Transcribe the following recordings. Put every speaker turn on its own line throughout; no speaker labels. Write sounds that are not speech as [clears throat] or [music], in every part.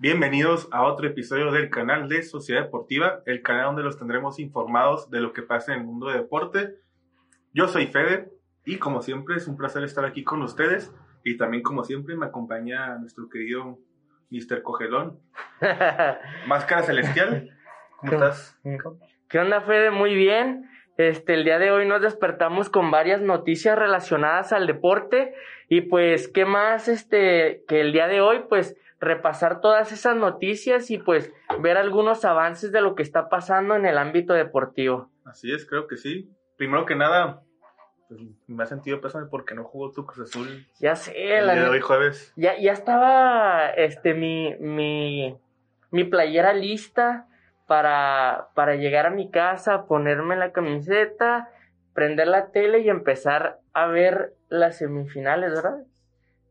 Bienvenidos a otro episodio del canal de Sociedad Deportiva, el canal donde los tendremos informados de lo que pasa en el mundo de deporte. Yo soy Fede y como siempre es un placer estar aquí con ustedes y también como siempre me acompaña nuestro querido Mr. Cogelón. [laughs] Máscara Celestial, ¿cómo estás?
¿Qué onda Fede? Muy bien. Este, el día de hoy nos despertamos con varias noticias relacionadas al deporte y pues, ¿qué más este, que el día de hoy? Pues repasar todas esas noticias y pues ver algunos avances de lo que está pasando en el ámbito deportivo.
Así es, creo que sí. Primero que nada, pues, me ha sentido pésame porque no jugó tu Cruz Azul.
Ya sé,
el día de hoy jueves.
Ya, ya estaba este mi, mi, mi playera lista para, para llegar a mi casa, ponerme la camiseta, prender la tele y empezar a ver las semifinales, ¿verdad?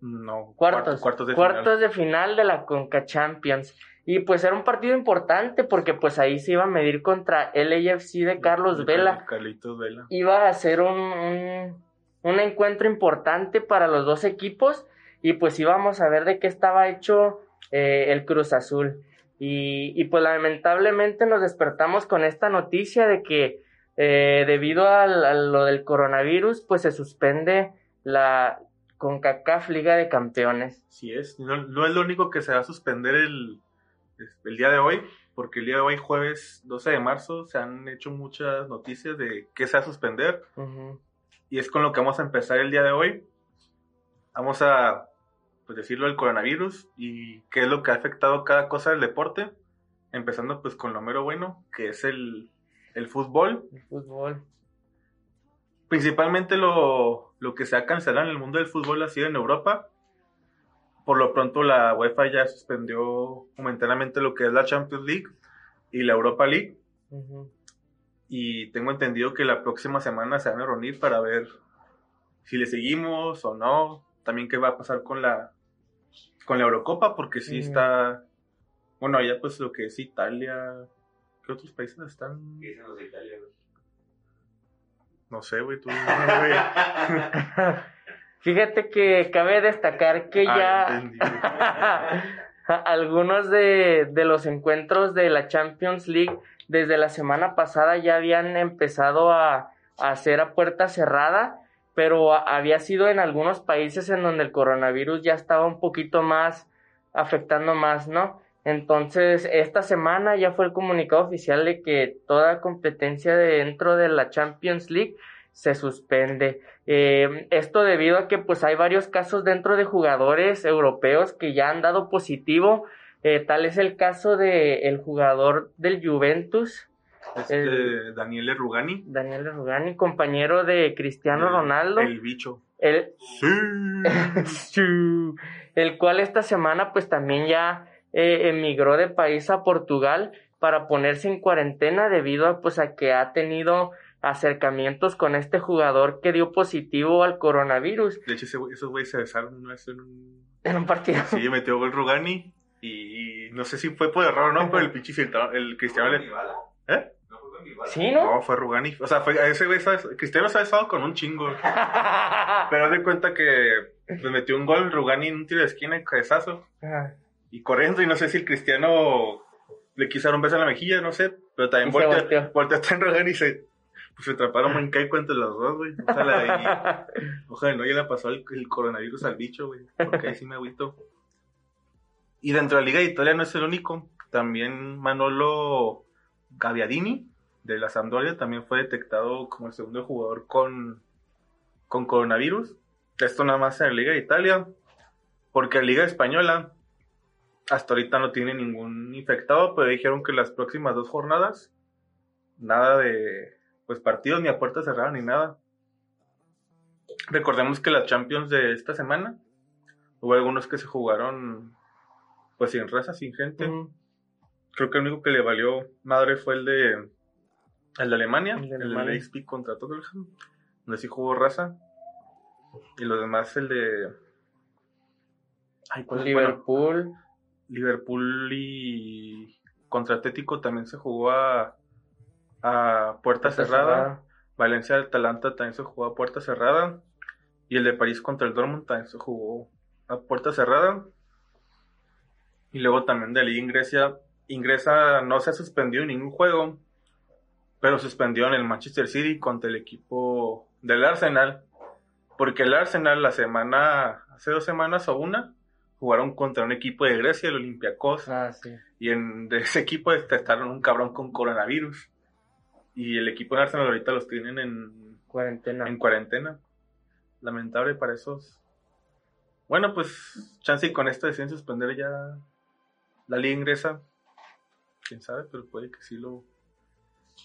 No,
cuartos, cuartos, de, cuartos final. de final de la Conca Champions. Y pues era un partido importante porque pues ahí se iba a medir contra el AFC de Carlos Vela.
Carlitos Vela.
Iba a ser un, un, un, encuentro importante para los dos equipos y pues íbamos a ver de qué estaba hecho eh, el Cruz Azul. Y, y, pues lamentablemente nos despertamos con esta noticia de que eh, debido a, a lo del coronavirus pues se suspende la, con CACAF Liga de Campeones.
Sí es, no, no, es lo único que se va a suspender el, el día de hoy, porque el día de hoy, jueves 12 de marzo, se han hecho muchas noticias de qué se va a suspender. Uh -huh. Y es con lo que vamos a empezar el día de hoy. Vamos a pues, decirlo del coronavirus y qué es lo que ha afectado cada cosa del deporte. Empezando pues con lo mero bueno, que es el, el fútbol.
El fútbol.
Principalmente lo, lo que se ha cancelado en el mundo del fútbol ha sido en Europa. Por lo pronto la UEFA ya suspendió momentáneamente lo que es la Champions League y la Europa League. Uh -huh. Y tengo entendido que la próxima semana se van a reunir para ver si le seguimos o no. También qué va a pasar con la con la Eurocopa, porque sí uh -huh. está. Bueno, ya pues lo que es Italia. ¿Qué otros países están?
¿Qué dicen los de Italia, güey?
No sé, güey, tú. [laughs]
Fíjate que cabe destacar que
ah,
ya [laughs] algunos de, de, los encuentros de la Champions League desde la semana pasada ya habían empezado a, a hacer a puerta cerrada, pero había sido en algunos países en donde el coronavirus ya estaba un poquito más afectando más, ¿no? Entonces, esta semana ya fue el comunicado oficial de que toda competencia dentro de la Champions League se suspende. Eh, esto debido a que pues hay varios casos dentro de jugadores europeos que ya han dado positivo. Eh, tal es el caso de el jugador del Juventus.
Este, el, Daniele Rugani.
Daniele Rugani, compañero de Cristiano el, Ronaldo.
El bicho.
El,
sí. [laughs]
el cual esta semana pues también ya eh, emigró de país a Portugal para ponerse en cuarentena debido a pues a que ha tenido acercamientos con este jugador que dio positivo al coronavirus.
De hecho, ese, esos güeyes se besaron una vez en un...
En un partido.
Sí, metió gol Rugani y, y, no sé si fue por error o no, pero el pinche el Cristiano le...
¿Eh?
Sí, ¿no?
No, fue Rugani. O sea, fue, ese güey, ¿sabes? Cristiano se ha besado con un chingo. [laughs] pero haz de cuenta que le metió un gol Rugani en un tiro de esquina en cabezazo. Ajá y corriendo, y no sé si el cristiano le quiso dar un beso en la mejilla, no sé, pero también volteó, volteó hasta en Rogan y se, pues se atraparon muy [laughs] caico entre los dos, güey. Ojalá, y, ojalá no ya le pasó el, el, coronavirus al bicho, güey, porque ahí sí me agüito. Y dentro de la Liga de Italia no es el único, también Manolo Gaviadini, de la Sampdoria, también fue detectado como el segundo jugador con, con coronavirus. Esto nada más en la Liga de Italia, porque en la Liga Española hasta ahorita no tiene ningún infectado, pero dijeron que las próximas dos jornadas, nada de pues partidos ni a puerta cerrada ni nada. Recordemos que las Champions de esta semana hubo algunos que se jugaron pues sin raza, sin gente. Uh -huh. Creo que el único que le valió madre fue el de el de Alemania, el de, Alemania. el de contra Tottenham, donde sí jugó raza. Y los demás el de
Ay, ¿cuál Liverpool.
Bueno, Liverpool y contra Atlético también se jugó a, a puerta, cerrada. cerrada. Valencia Atalanta también se jugó a puerta cerrada. Y el de París contra el Dortmund también se jugó a puerta cerrada. Y luego también de Liga Ingresa, Ingresa no se ha suspendido en ningún juego, pero suspendió en el Manchester City contra el equipo del Arsenal. Porque el Arsenal la semana, hace dos semanas o una, jugaron contra un equipo de Grecia, el Olympiacos.
Ah, sí.
Y en de ese equipo detectaron un cabrón con coronavirus. Y el equipo de Arsenal ahorita los tienen en,
Cuarentena.
en cuarentena. Lamentable para esos. Bueno, pues chance y con esto deciden suspender ya la liga ingresa. Quién sabe, pero puede que sí lo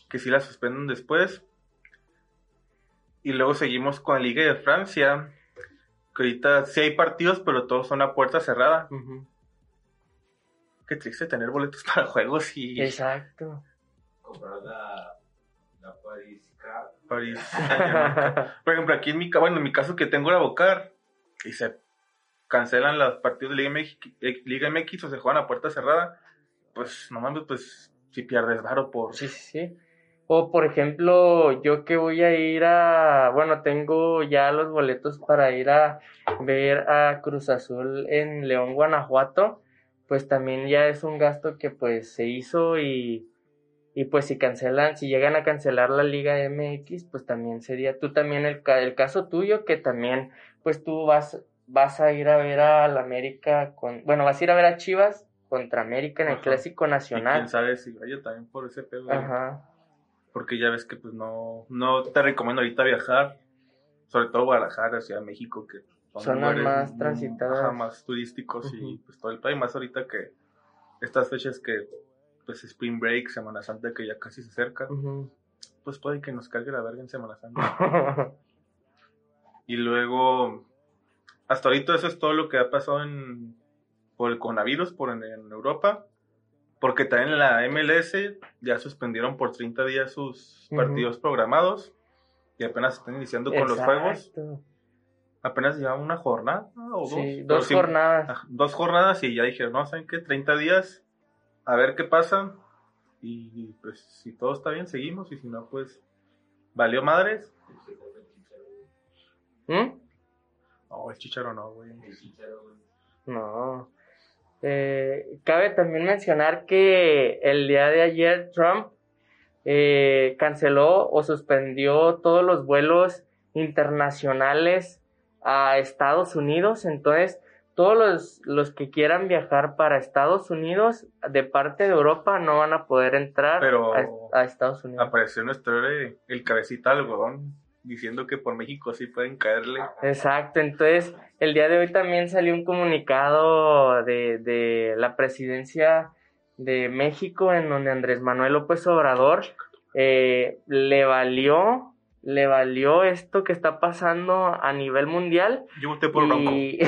que sí la suspendan después. Y luego seguimos con la Liga de Francia. Que ahorita sí hay partidos, pero todos son a puerta cerrada.
Ujú.
Qué triste tener boletos [laughs] para juegos y
Exacto.
Comprar la, la Paris Cup.
París. [laughs] Por ejemplo, aquí en mi, ca- bueno, en mi caso que tengo la Bocar y se cancelan los partidos de Liga MX, eh, Liga MX o se juegan a puerta cerrada, pues no mames, pues si pierdes varo por...
Sí, sí, sí. O por ejemplo, yo que voy a ir a, bueno, tengo ya los boletos para ir a ver a Cruz Azul en León, Guanajuato, pues también ya es un gasto que pues se hizo y, y pues si cancelan, si llegan a cancelar la Liga MX, pues también sería tú también el, ca- el caso tuyo que también pues tú vas, vas a ir a ver al América con, bueno, vas a ir a ver a Chivas contra América en el
Ajá.
Clásico
Y
Nacional.
quién sabe si vaya también por ese pedo.
Ajá.
Porque ya ves que pues no, no te recomiendo ahorita viajar, sobre todo Guadalajara, Ciudad de México, que
Zonas
lugares
más transitadas.
ajá, más turísticos y pues todo el país, más ahorita que estas fechas que pues Spring Break, Semana Santa que ya casi se acerca, pues puede que nos cargue la verga en Semana Santa. [laughs] Y luego, hasta ahorita eso es todo lo que ha pasado en, por el coronavirus por en, en Europa. Porque también en la MLS ya suspendieron por 30 días sus partidos programados. Y apenas están iniciando con los juegos. Apenas lleva una jornada o dos.
Sí, dos jornadas.
Dos jornadas y ya dijeron, no, ¿saben qué? 30 días, a ver qué pasa. Y pues si todo está bien, seguimos. Y si no, pues valió madres.
¿Mm?
No, el chicharo no, güey.
El Chicharo, güey.
No. Eh, cabe también mencionar que el día de ayer Trump eh, canceló o suspendió todos los vuelos internacionales a Estados Unidos. Entonces, todos los, los que quieran viajar para Estados Unidos de parte de Europa no van a poder entrar
Pero-
a, a Estados Unidos.
Apareció en nuestro héroe el cabecita de algodón diciendo que por México sí pueden caerle.
Exacto, entonces el día de hoy también salió un comunicado de, de la presidencia de México en donde Andrés Manuel López Obrador eh, le valió, le valió esto que está pasando a nivel mundial
Yo voté por
y,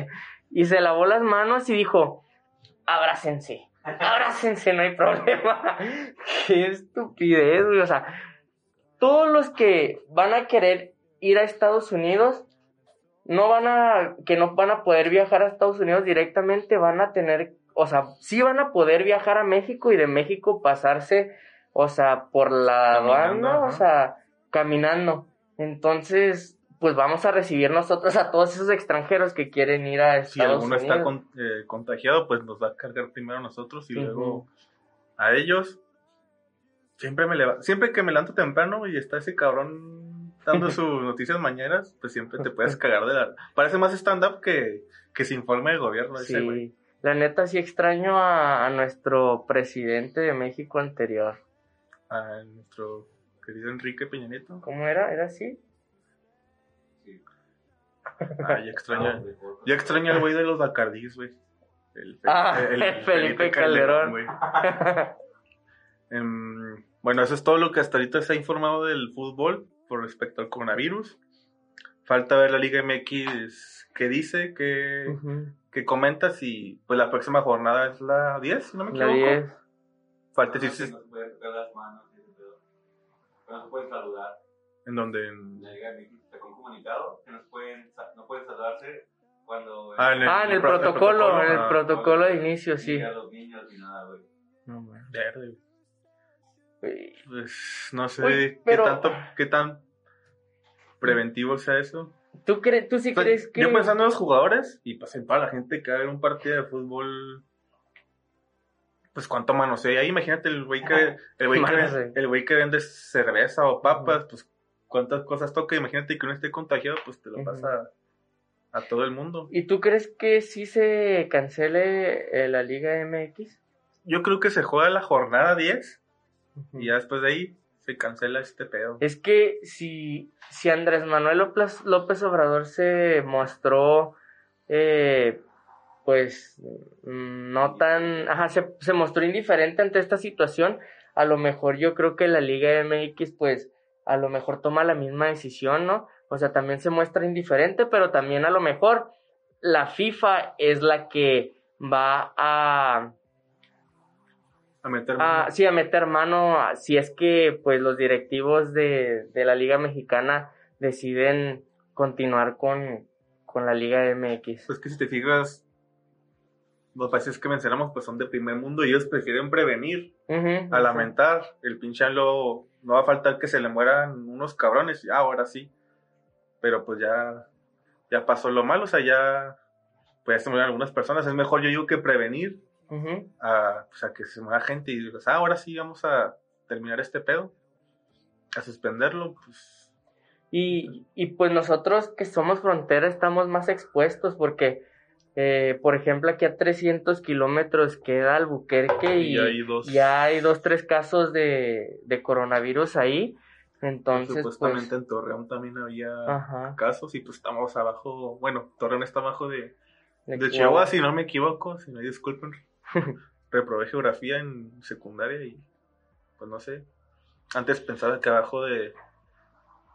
[laughs] y se lavó las manos y dijo, abrácense, abrácense, no hay problema. [laughs] Qué estupidez, güey, o sea, todos los que van a querer ir a Estados Unidos no van a, que no van a poder viajar a Estados Unidos directamente, van a tener, o sea, sí van a poder viajar a México y de México pasarse, o sea, por la aduana, o sea, caminando. Entonces, pues vamos a recibir nosotros a todos esos extranjeros que quieren ir a
Si
Estados
alguno
Unidos.
está con- eh, contagiado, pues nos va a cargar primero a nosotros y luego a ellos. Siempre, me leva- siempre que me levanto temprano y está ese cabrón dando [laughs] sus noticias mañanas, pues siempre te puedes [laughs] cagar de la... Parece más stand-up que, que se informe de gobierno ese güey.
Sí, la neta sí extraño a, a nuestro presidente de México anterior.
A nuestro querido Enrique Peña Nieto.
¿Cómo era? ¿Era así?
Sí.
Ah, ya extraño. Yo extraño al güey de los Bacardís, güey. El, Fe-
Ah, el [laughs] Felipe Calderón.
güey. Bueno, eso es todo lo que hasta ahorita se ha informado del fútbol por respecto al coronavirus. Falta ver la Liga MX que dice, que,
Ujú,
que comenta si pues la próxima jornada es la 10, si no me
La
equivoco.
10.
Falta decir si-
no se puede tocar las manos pedo. No se pueden saludar.
en donde en-
La Liga México sacó un comunicado que no pueden, no pueden saludarse cuando...
Ah, en el-
Ah, en el
el
protocolo,
protocolo,
en el
ah.
protocolo de inicio, sí.
A los niños ni nada, güey.
No, man.
Verde. Pues no sé
Uy, pero-
qué tanto, qué tan preventivo sea eso.
¿Tú, crees, ¿Tú sí
O sea,
crees que.?
Yo pensando en los jugadores y pues toda la gente que va a ver un partido de fútbol pues cuánto manosea ahí, imagínate el güey que, el güey que, el güey que vende cerveza o papas, pues cuántas cosas toca, imagínate que uno esté contagiado, pues te lo pasa a todo el mundo.
¿Y tú crees que sí se cancele eh, la Liga MX?
Yo creo que se juega la jornada 10 Y ya después de ahí se cancela este pedo.
Es que si, si Andrés Manuel López, López Obrador se mostró, eh, pues, mm, no tan, ajá, se, se mostró indiferente ante esta situación, a lo mejor yo creo que la Liga MX, pues, a lo mejor toma la misma decisión, ¿no? O sea, también se muestra indiferente, pero también a lo mejor la FIFA es la que va a,
A meter
Ah, sí, a meter mano, si es que pues los directivos de, de la Liga Mexicana deciden continuar con, con la Liga MX.
Pues que si te fijas, los países que mencionamos pues son de primer mundo y ellos prefieren prevenir a lamentar. El pinche AMLO, no va a faltar que se le mueran unos cabrones, ya ahora sí. Pero pues ya, ya pasó lo malo, o sea, ya pues ya se murieron algunas personas. Es mejor yo digo que prevenir
ujú.
a, pues, a que se muera gente y digas, ah, ahora sí vamos a terminar este pedo, a suspenderlo, pues
Y, y pues nosotros que somos frontera estamos más expuestos porque, eh, por ejemplo, aquí a 300 kilómetros queda Albuquerque y,
y hay dos,
ya hay dos, tres casos de, de coronavirus ahí. Entonces,
supuestamente
pues,
en Torreón también había
ajá,
casos y pues estamos abajo, bueno, Torreón está abajo de,
de
de.
Chihuahua,
si no me equivoco, si no disculpen, [laughs] reprobé geografía en secundaria y pues no sé, antes pensaba que abajo de,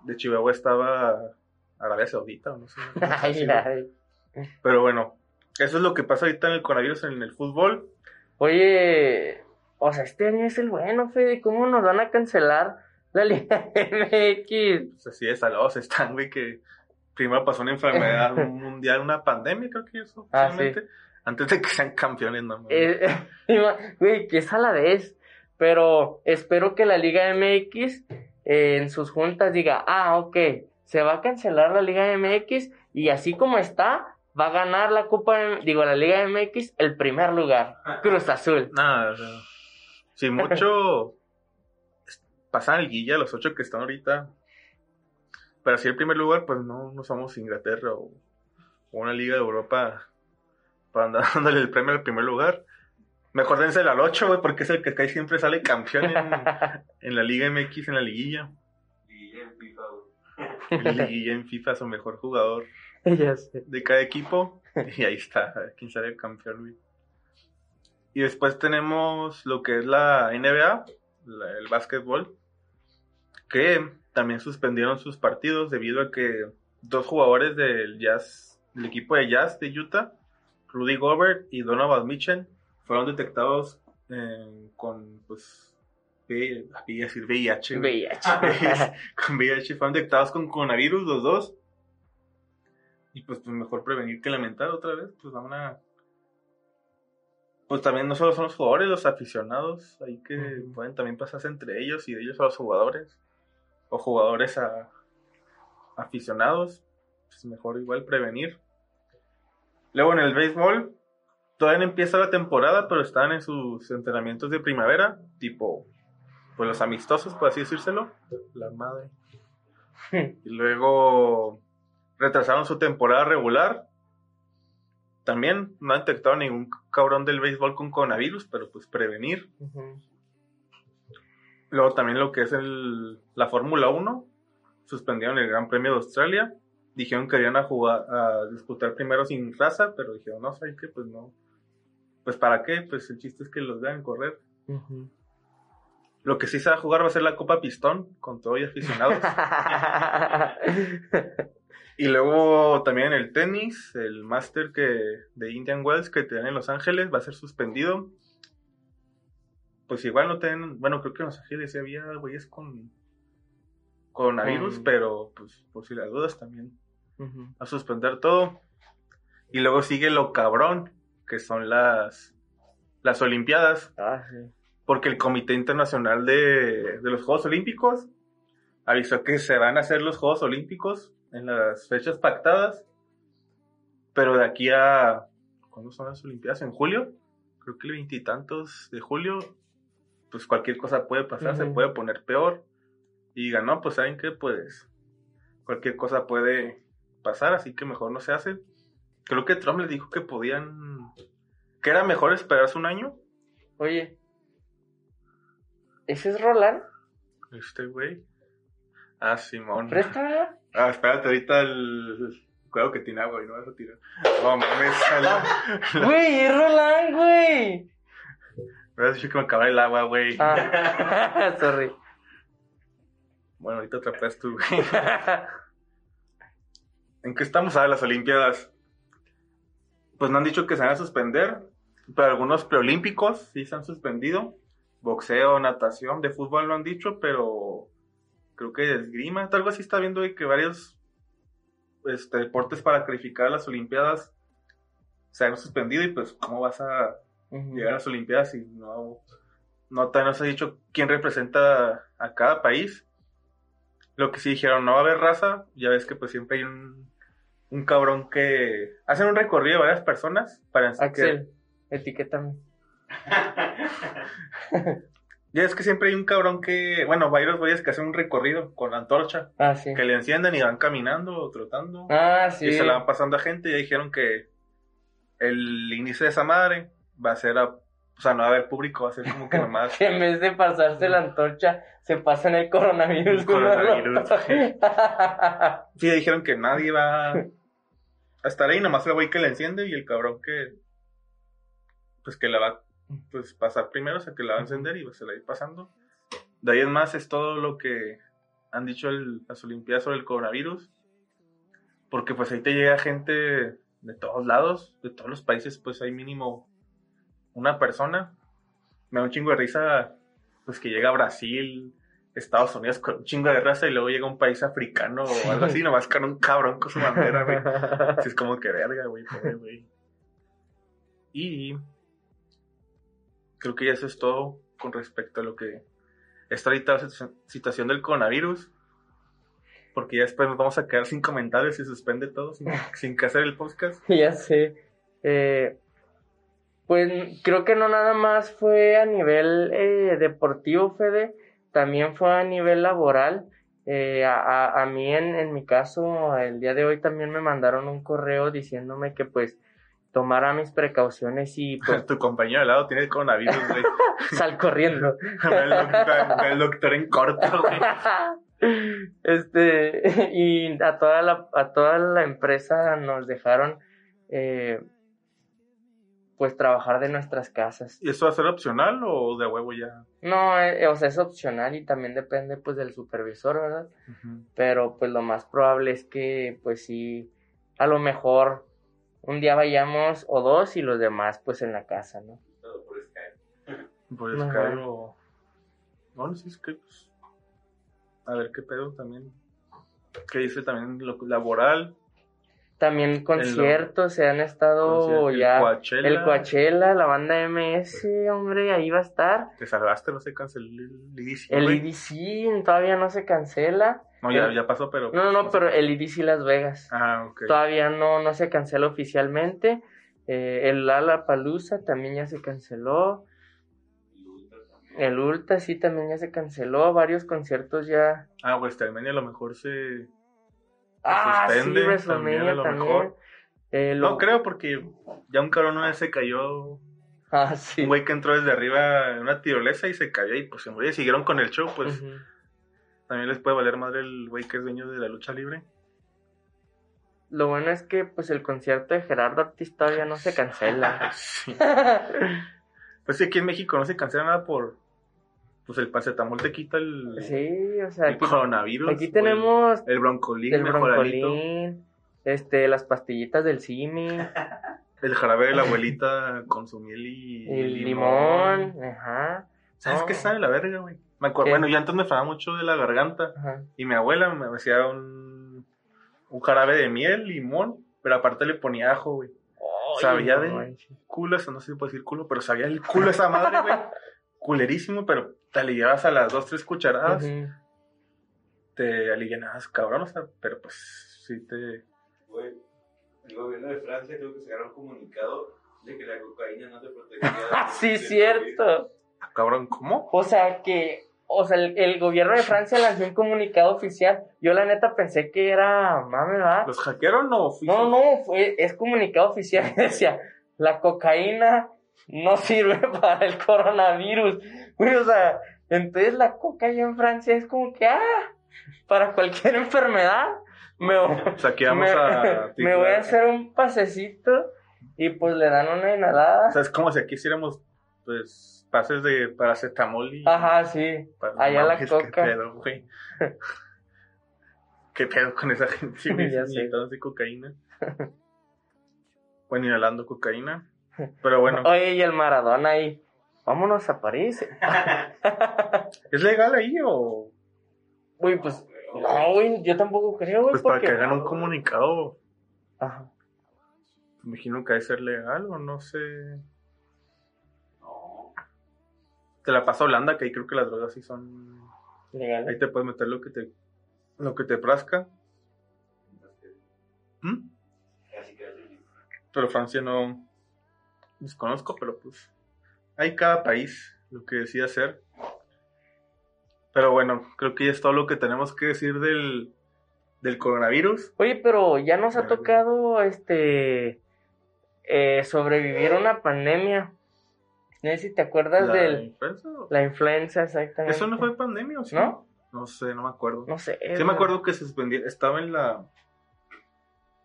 de Chihuahua estaba Arabia Saudita o no sé. [laughs] Pero bueno, eso es lo que pasa ahorita en el coronavirus en el fútbol.
Oye, o sea, este año es el bueno, Fede. ¿Cómo nos van a cancelar la Liga [laughs] MX?
Pues así de salados están, güey, que primero pasó una enfermedad mundial, una pandemia, creo que eso,
Ah,
oficialmente, antes de que sean campeones, no.
Eh, [laughs] Güey, que es a la vez. Pero espero que la Liga MX eh, en sus juntas diga, ah, ok, se va a cancelar la Liga MX y así como está, va a ganar la Copa, digo, la Liga MX el primer lugar, Cruz Azul.
Nada, o sea, si mucho [laughs] pasan el guilla, los ocho que están ahorita. Pero si el primer lugar, pues no, no somos Inglaterra o, o una liga de Europa para andar [laughs] dándole el premio al primer lugar. Mejor dénselo al 8, güey, porque es el que casi siempre sale campeón en, [laughs] en la Liga MX, en la liguilla.
Y en FIFA, güey.
Liguilla en FIFA, su mejor jugador [laughs]
ya sé.
de cada equipo. Y ahí está, quién sale el campeón, güey. Y después tenemos lo que es la NBA, la- el básquetbol, que también suspendieron sus partidos debido a que dos jugadores del Jazz, del equipo de Jazz de Utah, Rudy Gobert y Donovan Mitchell, fueron detectados eh, con, pues, V- iba a decir VIH.
VIH. [laughs]
con VIH fueron detectados con coronavirus los dos. Y pues, pues mejor prevenir que lamentar otra vez. Pues van a. Pues también no solo son los jugadores, los aficionados. Ahí que pueden también pasarse entre ellos y de ellos a los jugadores. O jugadores a aficionados. Pues mejor igual prevenir. Luego en el béisbol. Todavía no empieza la temporada, pero están en sus entrenamientos de primavera. Tipo, pues los amistosos, por así decírselo. La madre. Y luego retrasaron su temporada regular. También no han detectado ningún cabrón del béisbol con coronavirus, pero pues prevenir. Luego también lo que es el, la Fórmula 1. Suspendieron el Gran Premio de Australia. Dijeron que iban a jugar, a disputar primero sin raza, pero dijeron, no, ¿sabes qué? Pues no. Pues para qué? Pues el chiste es que los vean correr. Lo que sí se va a jugar va a ser la Copa Pistón, con todo y aficionados. [laughs] Y luego también el tenis, el máster que de Indian Wells que te dan en Los Ángeles va a ser suspendido. Pues igual no tienen, bueno, creo que en Los Ángeles había güeyes con coronavirus,
Con-
pero pues por si las dudas también A suspender todo. Y luego sigue lo cabrón, que son las las Olimpiadas,
Ah, sí.
porque el Comité Internacional de, de los Juegos Olímpicos avisó que se van a hacer los Juegos Olímpicos en las fechas pactadas, pero de aquí a... ¿Cuándo son las Olimpiadas? ¿En julio? creo que el veintitantos de julio, pues cualquier cosa puede pasar, se puede poner peor. Y ganó, pues saben que pues cualquier cosa puede pasar, así que mejor no se hace. Creo que Trump les dijo que podían, que era mejor esperarse un año.
Oye, ¿ese es Roland?
Este güey. Ah, Simón.
Préstamelo.
Ah, espérate, ahorita el cuidado que tiene agua y no vas a tirar. No mames, sale.
Güey, es Roland, güey.
Me has dicho que me acabara el agua, güey.
Ah, [laughs] sorry.
Bueno, ahorita atrapas tú, güey. [laughs] ¿En qué estamos a las Olimpiadas? Pues no han dicho que se van a suspender, pero algunos preolímpicos sí se han suspendido. Boxeo, natación, de fútbol lo han dicho, pero creo que esgrima, algo así está viendo de que varios este, deportes para calificar a las Olimpiadas se han suspendido y pues cómo vas a llegar a las Olimpiadas y no, no te no se ha dicho quién representa a cada país. Lo que sí dijeron, no va a haber raza, ya ves que pues siempre hay un, un cabrón que hacen un recorrido de varias personas para
Axel, etiquétame. [laughs]
ya es que siempre hay un cabrón que, bueno, varios güeyes que hacen un recorrido con la antorcha,
Ah, sí.
que le encienden y van caminando o trotando
Ah, sí.
y se la van pasando a gente y ya dijeron que el inicio de esa madre va a ser a, o sea, no va a haber público, va a ser como que nomás
Que [laughs] en vez de pasarse la antorcha, se pasan el coronavirus.
El coronavirus. Sí, [laughs] dijeron que nadie va a estar ahí, nomás el güey que le enciende y el cabrón que, pues que la va a pues, pasar primero, o sea, que la va a encender y se la va a ir pasando. De ahí en más es todo lo que han dicho el- las Olimpiadas sobre el coronavirus, porque pues ahí te llega gente de todos lados, de todos los países, pues hay mínimo una persona. Me da un chingo de risa, pues que llega a Brasil, Estados Unidos con un chingo de raza y luego llega un país africano o algo así, nomás con un cabrón con su bandera, güey. [laughs] Sí, es como que verga, güey, pobre, güey. Y creo que ya eso es todo con respecto a lo que está ahorita la situ- situación del coronavirus. Porque ya después nos vamos a quedar sin comentarios y suspende todo, sin, [laughs] sin que hacer el podcast.
Ya sé. Eh, pues creo que no nada más fue a nivel eh, deportivo, Fede, también fue a nivel laboral. Eh, a, a- mí, en, en mi caso, el día de hoy también me mandaron un correo diciéndome que pues tomara mis precauciones y [laughs] pues
tu compañero de lado tiene el coronavirus, güey. [laughs]
sal corriendo. [laughs]
el, doctor, el doctor en corto, güey.
Este, y a toda la, a toda la empresa nos dejaron, eh, pues, trabajar de nuestras casas.
¿Y eso va a ser opcional o de huevo ya?
No, eh, o sea, es opcional y también depende, pues, del supervisor, ¿verdad? Pero, pues, lo más probable es que, pues, sí, a lo mejor un día vayamos o dos y los demás, pues, en la casa, ¿no?
Todo por Skype.
Por. Skype o... Bueno, sí, Skype. pues, A ver qué pedo también. ¿Qué dice también lo laboral?
También conciertos, se han estado
el
ya.
Coachella.
El Coachella, la banda MS, hombre, ahí va a estar.
Te salvaste, no se canceló el IDC,
El. EDC todavía no se cancela.
No, ya, ya pasó, pero...
No, no, no, pero el EDC Las Vegas.
Ah, ok.
Todavía no, no se cancela oficialmente. Eh, el Lollapalooza también ya se canceló. El Ultra sí también ya se canceló. Varios conciertos ya.
Ah, WrestleMania a lo mejor se...
Ah, sí,
suspende,
WrestleMania
también a lo
también.
mejor.
Eh, lo-
No creo porque ya un cabrón una vez se cayó...
Ah, sí.
Un güey que entró desde arriba en una tirolesa y se cayó y pues se murió y siguieron con el show, pues también les puede valer madre el güey que es dueño de la lucha libre.
Lo bueno es que pues el concierto de Gerardo Ortiz todavía no se cancela. [laughs]
Sí. Pues sí, aquí en México no se cancela nada por... Pues el paracetamol te quita el,
sí, o sea,
el
aquí,
coronavirus.
aquí
o el-
tenemos
El, broncolín
el broncolín, este, las pastillitas del Simi, [laughs]
El jarabe de la abuelita con su miel y,
el limón, ajá,
¿Sabes qué sabe la verga, güey? Me acuerdo, bueno, yo antes me falaba mucho de la garganta
ajá.
y mi abuela me hacía un, un jarabe de miel, limón, pero aparte le ponía ajo, güey. Sabía
no
de-. Culo, eso no sé si puedo decir culo, pero sabía el culo esa madre, güey. [laughs] Culerísimo, pero te aliviabas a las dos, tres cucharadas, te alivianabas, cabrón, o sea, pero pues sí te...
Güey, el gobierno de Francia creo que sacaron un comunicado De que la cocaína no te protegía.
Ah, [laughs] sí, cierto.
Ah, Cabrón, ¿cómo?
O sea que, o sea, el, el gobierno de Francia lanzó un comunicado oficial. Yo la neta pensé que era mame, ¿verdad?
¿Los hackearon o fui-
No, no, fue, es comunicado oficial. [laughs] Decía, la cocaína no sirve [laughs] para el coronavirus. Güey, o sea, entonces la coca allá en Francia es como que, ah, para cualquier [laughs] enfermedad. Me,
O sea, aquí vamos
me,
a... [laughs]
me voy a hacer un pasecito y pues le dan una inhalada.
O sea, es como si aquí hiciéramos, pues, pases de paracetamol y...
Ajá, sí. Allá la coca.
¿Qué pedo, güey? [laughs] ¿Qué pedo con esa gente, güey? Inyectándose cocaína. Bueno, inhalando cocaína. Pero bueno,
Oye, y el Maradona ahí. Vámonos a París. [laughs] [laughs]
¿es legal ahí o...?
Uy, pues, no, güey, yo tampoco creo, güey.
Pues para
porque-
que hagan un comunicado,
Ajá.
me imagino que debe ser legal o no sé.
No.
Te la pasa a Holanda, que ahí creo que las drogas sí son...
Legal.
Ahí te puedes meter lo que te, lo que te plazca. ¿Mm? Pero Francia no desconozco, pero pues hay cada país lo que decide hacer. Pero bueno, creo que ya es todo lo que tenemos que decir del, del coronavirus.
Oye, pero ya nos ha tocado, este, eh, sobrevivir a una pandemia. No sé si te acuerdas
La
del,
influenza,
la influenza, exactamente.
¿Eso no fue pandemia o sí?
¿No?
No sé, no me acuerdo.
No sé.
Sí me acuerdo que se suspendía, estaba en la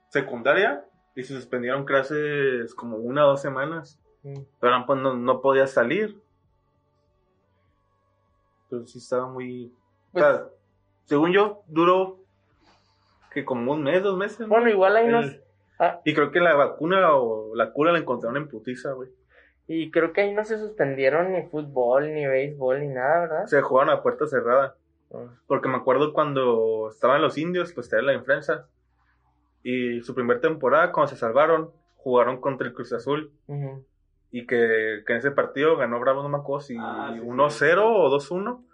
secundaria y se suspendieron clases como una o dos semanas. Pero pues, no, no podía salir. Pero sí estaba muy...
Pues-
o sea, según yo, duró que como un mes, dos meses. ¿no?
Bueno, igual ahí
El-
nos, ah,
Y creo que la vacuna o la cura la encontraron en putiza, güey.
y creo que ahí no se suspendieron ni fútbol, ni béisbol, ni nada, ¿verdad?
Se jugaron a puerta cerrada.
Ah.
Porque me acuerdo cuando estaban los indios, pues tenía la influenza. Y su primera temporada, cuando se salvaron, jugaron contra el Cruz Azul.
Ujú.
Y que, que en ese partido ganó Bravo, no me acuerdo si
Ah, sí, sí.
1-0 o 2-1.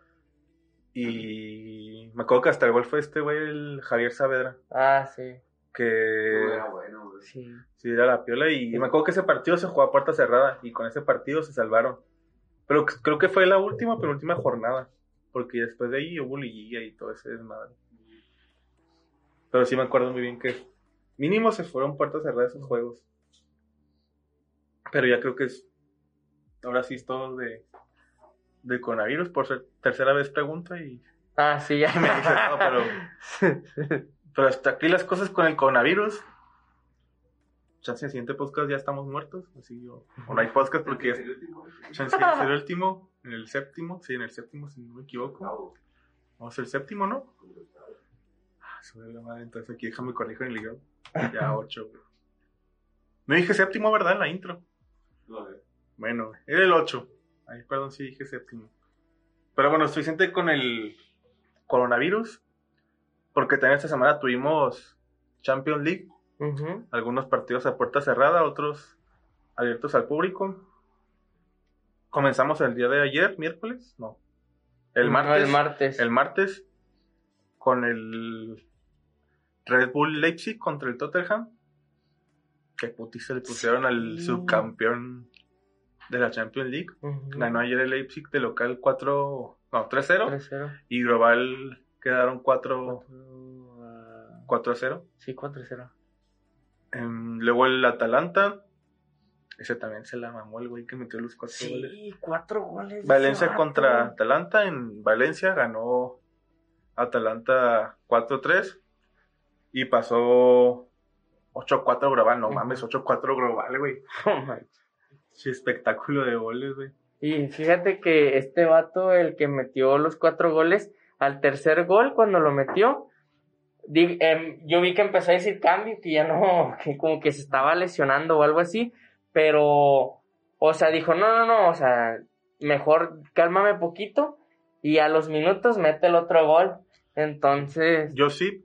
Y me acuerdo que hasta el gol fue este güey, el Javier Saavedra.
Ah, sí,
Que
Era bueno, güey.
sí.
sí era la piola. Y me acuerdo que ese partido se jugó a puerta cerrada. Y con ese partido se salvaron. Pero creo que fue la última, penúltima jornada. Porque después de ahí hubo liguilla y todo ese desmadre. Pero sí me acuerdo muy bien que mínimo se fueron puertas cerradas esos juegos. Pero ya creo que es. Ahora sí es todo de. De coronavirus. Por ser tercera vez pregunta y.
Ah, sí, ya
Me dice, pero. [laughs] Pero hasta aquí las cosas con el coronavirus. Chance, en el siguiente podcast ya estamos muertos. Así yo. O no hay podcast porque.
El último.
Chance es el último. En el séptimo. Sí, en el séptimo, si no me equivoco. Vamos al séptimo, ¿no? Ah, sobre la madre, entonces aquí déjame corregir en el guion. Ya, ocho. güey. No dije séptimo, ¿verdad? En la intro.
No.
Bueno, era el 8. Ay, perdón, sí dije séptimo. Pero bueno, suficiente con el coronavirus. Porque también esta semana tuvimos Champions League. Algunos partidos a puerta cerrada, otros abiertos al público. Comenzamos el día de ayer, miércoles, no. El
No,
martes.
el martes.
el martes con el Red Bull Leipzig contra el Tottenham. Que putiza le pusieron al
Sí.
subcampeón de la Champions League.
Ujú.
Ganó ayer el Leipzig de local 4, no, 3-0
3-0.
y global quedaron 4
Ah,
4-0.
Sí, 4-0.
Em, luego el Atalanta, ese también se la mamó el güey que metió los 4 goles.
Sí, cuatro goles.
Valencia contra. Atalanta en Valencia ganó Atalanta 4-3 y pasó 8-4 global, no mames, 8-4 global, güey. [laughs]
Manches.
Sí, espectáculo de goles, güey.
Y fíjate que este vato, el que metió los cuatro goles, al tercer gol, cuando lo metió, di- em, yo vi que empezó a decir cambio, que ya no, [laughs] que como que se estaba lesionando o algo así, pero, o sea, dijo, no, no, no, o sea, mejor cálmame poquito y a los minutos mete el otro gol. Entonces,
Josip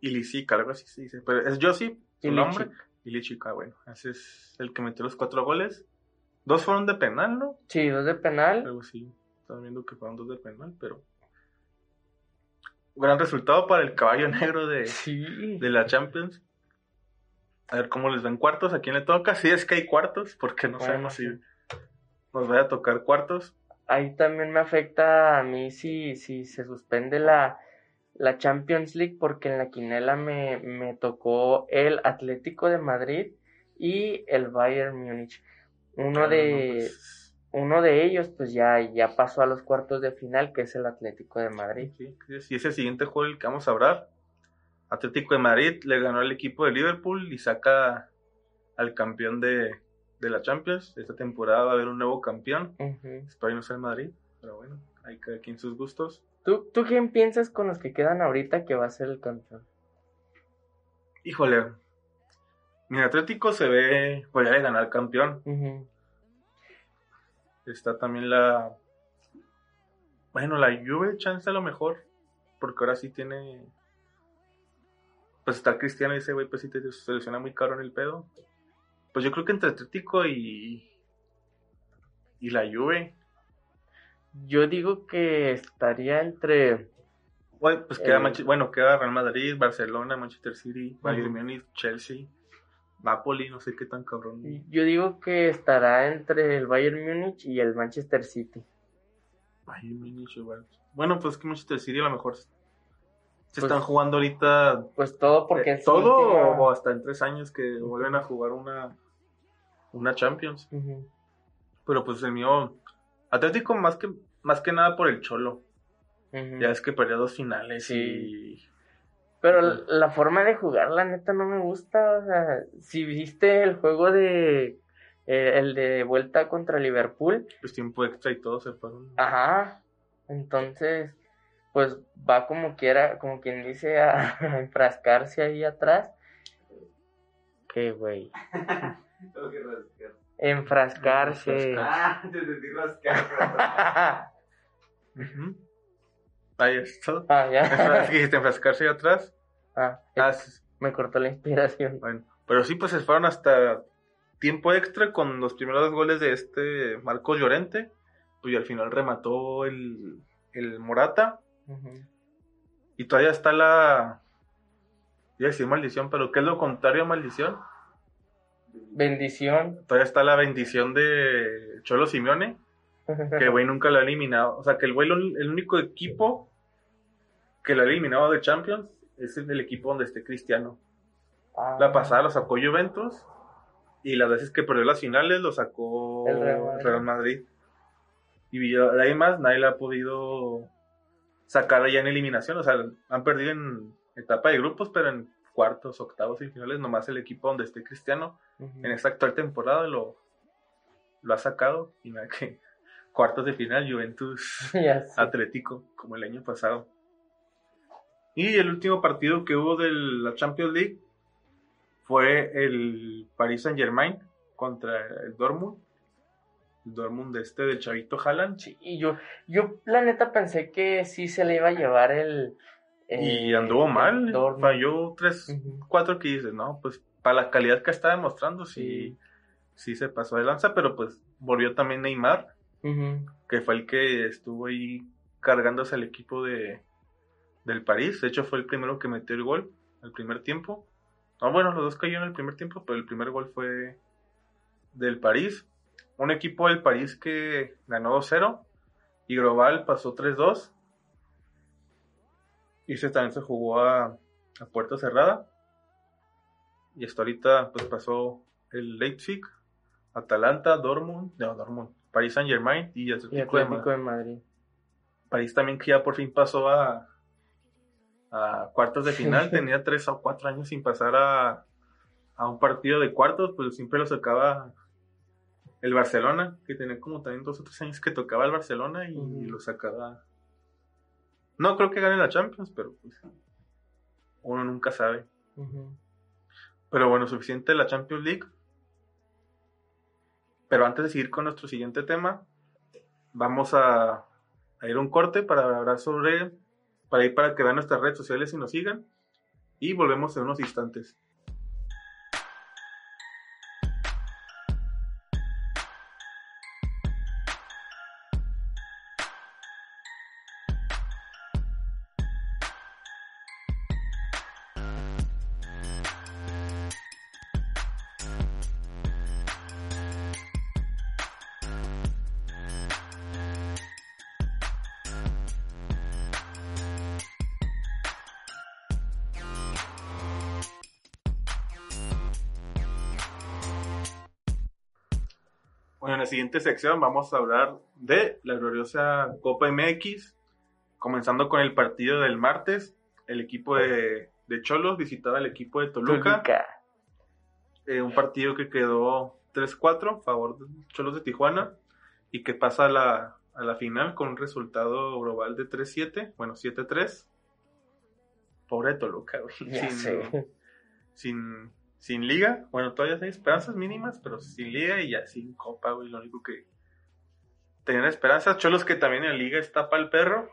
Ilicic, algo así se dice, pero es Josip, su nombre. Ilicic, ah, bueno, ese es el que metió los cuatro goles. Dos fueron de penal, ¿no?
sí, dos de penal.
Algo así. Estaba viendo que fueron dos de penal, pero. Gran resultado para el caballo [laughs] negro de,
Sí.
de la Champions. A ver cómo les ven cuartos, a quién le toca, si es que hay cuartos, porque no
Bueno,
sabemos
sí.
si nos vaya a tocar cuartos.
Ahí también me afecta a mí si, si se suspende la, la Champions League porque en la quinela me, me tocó el Atlético de Madrid y el Bayern Múnich. Uno de,
no, pues,
uno de ellos pues ya, ya pasó a los cuartos de final que es el Atlético de Madrid.
sí, sí, es el siguiente juego del que vamos a hablar. Atlético de Madrid le ganó al equipo de Liverpool y saca al campeón de, de la Champions. Esta temporada va a haber un nuevo campeón.
Ujú.
Espero que no sea el Madrid, pero bueno, hay cada quien sus gustos.
¿Tú, ¿Tú quién piensas con los que quedan ahorita que va a ser el campeón?
Híjole, mi Atlético se ve, pues le ganó al campeón. Está también la. Bueno, la Juve, chance a lo mejor. Porque ahora sí tiene. Pues está Cristiano y ese güey, pues sí te soluciona muy caro en el pedo. Pues yo creo que entre Atlético y. Y la Juve.
Yo digo que estaría entre...
Bueno, pues queda,
Eh.
Manche- bueno, queda Real Madrid, Barcelona, Manchester City, Bayern. Múnich, Chelsea, Napoli, no sé qué tan cabrón.
Yo digo que estará entre el Bayern Múnich y el Manchester City.
Bayern Múnich igual. Bueno, pues que Manchester City a lo mejor se
Pues-
están jugando ahorita
Pues todo porque
Eh, todo
última-
o hasta en tres años que vuelven a jugar una una Champions pero pues el mío Atlético más que más que nada por el Cholo ya es que perdió dos finales
Sí.
y
Pero la, la forma de jugar, la neta, no me gusta. O sea, si viste el juego de. eh, el de vuelta contra Liverpool,
pues tiempo extra y todo se fueron
ajá. Entonces, pues va como quiera, como quien dice, a, a [laughs] enfrascarse ahí atrás. [laughs] Que güey. Enfrascarse.
Ah, te entendí rascar. [laughs]
Ahí está
ah,
Eso,
ya.
es que dijiste enfrascarse ahí atrás
Ah,
Ah,
me cortó la inspiración.
bueno pero sí pues se fueron hasta tiempo extra con los primeros dos goles de este Marcos Llorente pues y al final remató el el Morata. Y todavía está la. Iba a decir maldición, pero ¿qué es lo contrario a maldición?
Bendición.
Todavía está la bendición de Cholo Simeone, que el güey [laughs] nunca lo ha eliminado. O sea, que el güey, el único equipo que lo ha eliminado de Champions es el equipo donde esté Cristiano.
Ah.
La pasada lo sacó Juventus y las veces que perdió las finales lo sacó
El Real Madrid.
Real Madrid. Y de ahí más nadie la ha podido sacar allá en eliminación. O sea, han perdido en etapa de grupos, pero en cuartos, octavos y finales nomás el equipo donde esté Cristiano en esta actual temporada lo, lo ha sacado. Y nada que [laughs] cuartos de final Juventus. [laughs] Atlético, como el año pasado. Y el último partido que hubo de la Champions League fue el Paris Saint Germain contra el Dortmund. El Dortmund de este de Chavito Haaland.
Sí, y yo, yo la neta pensé que sí se le iba a llevar el.
Y anduvo mal, falló tres,
Ujú.
cuatro que dices, ¿no? Pues para la calidad que está demostrando, sí, sí se pasó de lanza, pero pues volvió también Neymar, que fue el que estuvo ahí cargándose al equipo de del París. De hecho, fue el primero que metió el gol, el primer tiempo. Ah, bueno, los dos cayeron en el primer tiempo, pero el primer gol fue del París. Un equipo del París que ganó 2-0 y Global pasó 3-2. Y ese también se jugó a, a puerta cerrada. Y hasta ahorita pues pasó el Leipzig, Atalanta, Dortmund, no, Dortmund, París Saint Germain y
Y
Atlético de
Atlético
Madrid.
de Madrid.
París también que ya por fin pasó a, a cuartos de final. [laughs] Tenía tres o cuatro años sin pasar a, a un partido de cuartos, pues siempre lo sacaba el Barcelona, que tenía como también dos o tres años que tocaba el Barcelona y
Ujú.
lo sacaba. No creo que gane la Champions, pero pues uno nunca sabe. Pero bueno, suficiente la Champions League. Pero antes de seguir con nuestro siguiente tema, vamos a, a ir a un corte para hablar sobre, para ir para que vean nuestras redes sociales y nos sigan. Y volvemos en unos instantes. Siguiente sección vamos a hablar de la gloriosa Copa MX, comenzando con el partido del martes. El equipo de, de Cholos visitaba el equipo de Toluca.
Toluca.
Eh, un partido que quedó 3-4 a favor de Cholos de Tijuana y que pasa a la, a la final con un resultado global de 3-7, bueno, 7-3. Pobre Toluca, güey.
Sé.
sin, sin liga. Bueno, todavía hay esperanzas mínimas, pero sin liga y ya sin copa, güey. Lo único que tenían esperanzas. Cholos que también en la liga está para el perro,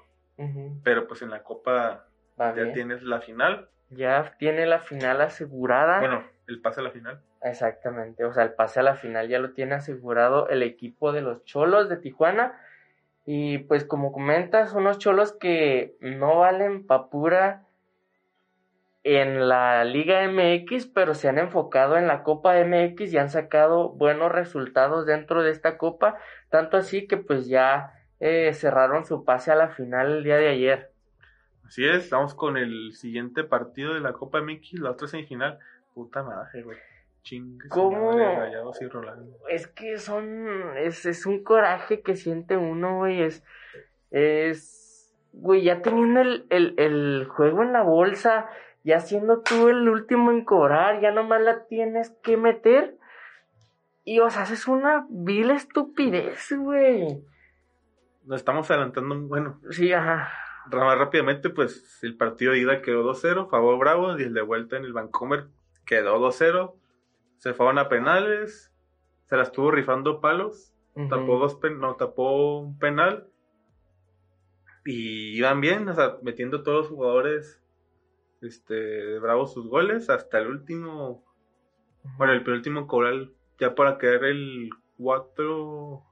pero pues en la copa
Va
ya
bien.
tienes la final.
Ya tiene la final asegurada.
Bueno, el pase a la final.
Exactamente, o sea, el pase a la final ya lo tiene asegurado el equipo de los Cholos de Tijuana. Y pues como comentas, unos Cholos que no valen papura en la Liga MX, pero se han enfocado en la Copa MX y han sacado buenos resultados dentro de esta Copa, tanto así que pues ya eh, cerraron su pase a la final el día de ayer.
Así es, estamos con el siguiente partido de la Copa MX, la otra semifinal. Puta madre, güey. Chingue su
¿Cómo?
madre, Rayados y Rolando.
Es que son. Es, es un coraje que siente uno, güey. Es. Es. Güey, ya teniendo el, el, el juego en la bolsa, ya siendo tú el último en cobrar, ya nomás la tienes que meter. Y, o sea, haces una vil estupidez, güey.
Nos estamos adelantando, bueno,
Sí, ajá.
más rápidamente, pues el partido de ida quedó 2-0, favor Bravo, y el de vuelta en el Vancomer quedó 2-0. Se fueron a penales, se la estuvo rifando palos, tapó dos pen- no, tapó un penal. Y iban bien, o sea, metiendo todos los jugadores este, de Bravo sus goles hasta el último, bueno, el penúltimo coral, ya para quedar el 4,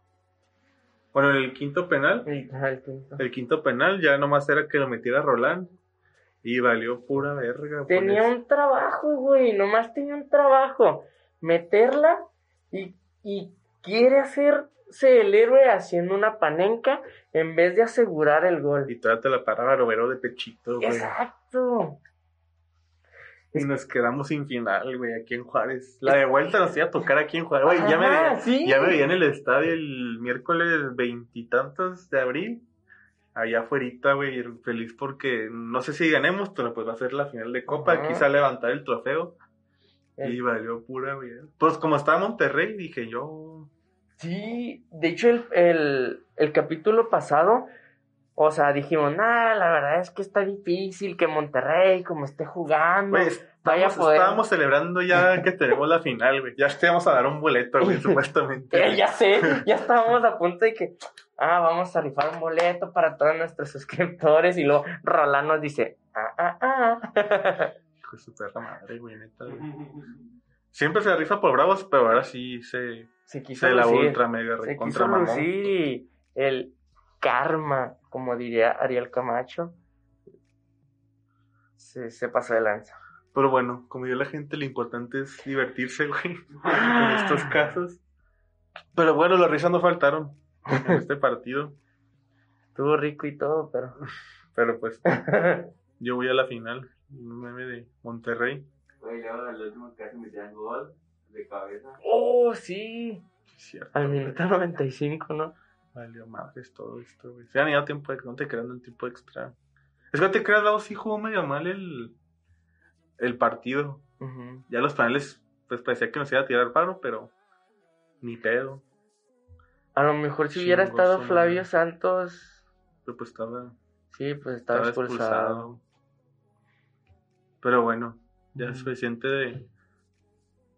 bueno, el quinto penal.
El quinto.
El quinto penal ya nomás era que lo metiera Roland. Y valió pura verga.
Tenía
pues.
un trabajo, güey, nomás tenía un trabajo. Meterla y, y quiere hacerse el héroe haciendo una panenca en vez de asegurar el gol.
Y todavía te la paraba Robero de pechito, güey.
Exacto.
Y nos quedamos sin final, güey, aquí en Juárez. La de vuelta nos iba a tocar aquí en Juárez. Güey, ya me,
sí.
ya me veía en el estadio el miércoles veintitantos de abril. Allá afuera, güey, feliz porque no sé si ganemos, pero pues va a ser la final de Copa.
Ajá.
Quizá levantar el trofeo.
El-
Y valió pura, güey. Pues como estaba Monterrey, dije yo,
Sí, de hecho el, el, el capítulo pasado, o sea, dijimos, nah, la verdad es que está difícil que Monterrey, como esté jugando, vaya a
estábamos,
poder.
estábamos celebrando ya [laughs] que tenemos la final, güey. Ya te íbamos a dar un boleto, güey, [laughs] supuestamente.
Eh, ya sé, ya estábamos a punto de que, ah, vamos a rifar un boleto para todos nuestros suscriptores. Y luego Roland nos dice, ah, ah, ah. [laughs]
Hijo su perra madre, güey, neta, güey. Siempre se rifa por bravos, pero ahora sí se,
Se quiso
se la
lucir,
ultra mega
se
recontra
quiso lucir el karma, como diría Ariel Camacho, se, se pasó de lanza.
Pero bueno, como dice la gente, lo importante es divertirse, güey, en estos [laughs] casos. Pero bueno, las risas no faltaron en este partido.
Estuvo rico y todo, pero... [laughs]
Pero pues, [laughs] yo voy a la final, un meme de Monterrey.
Güey, luego el último casi metían gol de cabeza.
oh, sí,
Cierto.
al minuto 95, ¿no?
Valió madres todo esto, güey. Se han ido tiempo de no te creas en tiempo extra. Es que no te creas, Lau, sí jugó medio mal el, el partido. Ya los paneles, pues parecía que nos iba a tirar paro, pero ni pedo.
A lo mejor si hubiera estado. Flavio Santos,
Pero pues estaba,
sí, pues estaba,
estaba
expulsado.
expulsado. Pero bueno, ya es
Ujú.
suficiente de,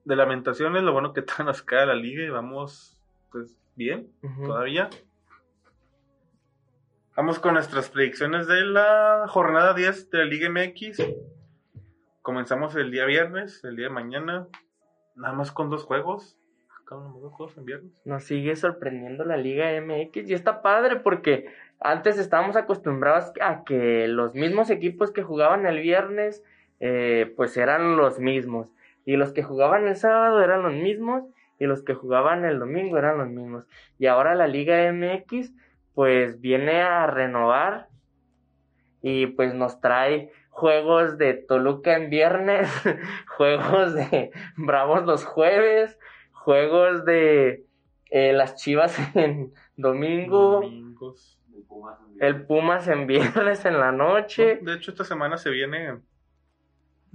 de lamentaciones. Lo bueno que todavía nos cae la liga y vamos, pues bien, todavía. Vamos con nuestras predicciones de la jornada 10 de la Liga MX. Comenzamos el día viernes, el día de mañana, nada más con dos juegos. Acabamos dos juegos en viernes.
Nos sigue sorprendiendo la Liga MX y está padre porque antes estábamos acostumbrados a que los mismos equipos que jugaban el viernes eh, pues eran los mismos y los que jugaban el sábado eran los mismos y los que jugaban el domingo eran los mismos y ahora la Liga MX pues viene a renovar y pues nos trae juegos de Toluca en viernes, [laughs] juegos de Bravos los jueves, juegos de Eh, las Chivas [laughs] en domingo.
Domingos.
El Pumas en
El Pumas en viernes en la noche.
De hecho, esta semana se viene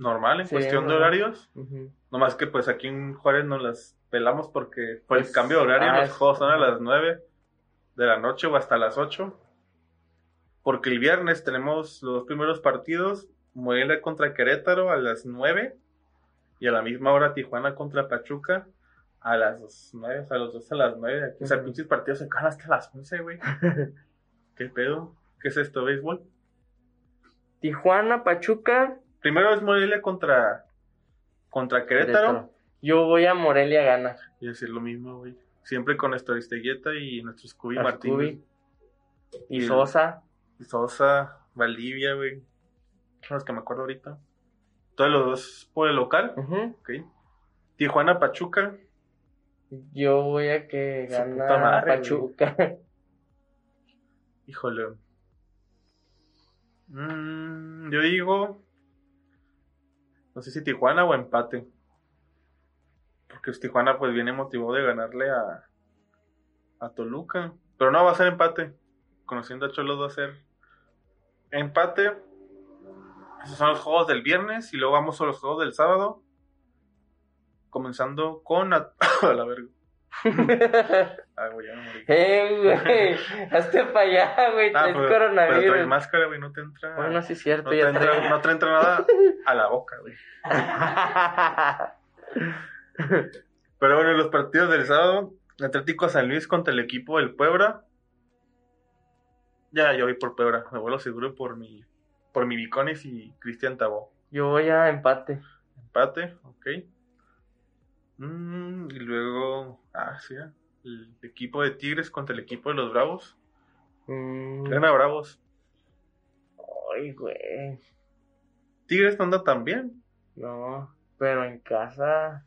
normal en
Sí,
cuestión de horarios.
Ujú.
Nomás que pues aquí en Juárez nos las pelamos porque por el
Pues,
cambio de horario
ah,
los juegos son a las 9 de la noche o hasta las 8. Porque el viernes tenemos los dos primeros partidos, Morelia contra Querétaro a las 9 y a la misma hora Tijuana contra Pachuca a las 9, o sea, los dos a las 9. O sea, pinches partidos se acaban hasta las 11, güey. [laughs] ¿Qué pedo? ¿Qué es esto, béisbol?
Tijuana, Pachuca.
Primero es Morelia contra, contra Querétaro.
Querétaro. Yo voy a Morelia a ganar.
Y decir lo mismo, güey. Siempre con nuestro Aristeguieta y nuestro Scooby Martínez.
Y
Y-
Sosa.
Sosa, Valdivia, güey. Son los que me acuerdo ahorita. Todos los dos por el local.
Ujú.
Ok. Tijuana, Pachuca.
Yo voy a que gana
madre,
Pachuca.
Híjole. Mm, yo digo. No sé si Tijuana o empate. Porque pues, Tijuana pues viene motivado de ganarle a, a Toluca. Pero no va a ser empate. Conociendo a Cholos va a ser empate. Esos son los juegos del viernes. Y luego vamos a los juegos del sábado. Comenzando con a, [coughs] a la verga. [laughs] Ah, güey, ya me morí.
eh, güey. Hazte para allá, güey.
Ah,
Traes
pero, pero
coronavirus.
traes máscara, güey, no te entra.
Bueno, sí es cierto.
no, te
ya
entra,
trae.
no te entra nada a la boca, güey. [laughs] Pero bueno, los partidos del sábado, Atlético San Luis contra el equipo del Puebla. Ya, yo voy por Puebla, me vuelo seguro por mi, por mi Viconis y Cristian Tabó.
Yo voy a empate.
Empate, ok. Mm, y luego, ah, sí, ah, el equipo de Tigres contra el equipo de los Bravos.
Mm,
Gana Bravos.
Ay, güey.
Tigres no anda tan bien.
No, pero en casa.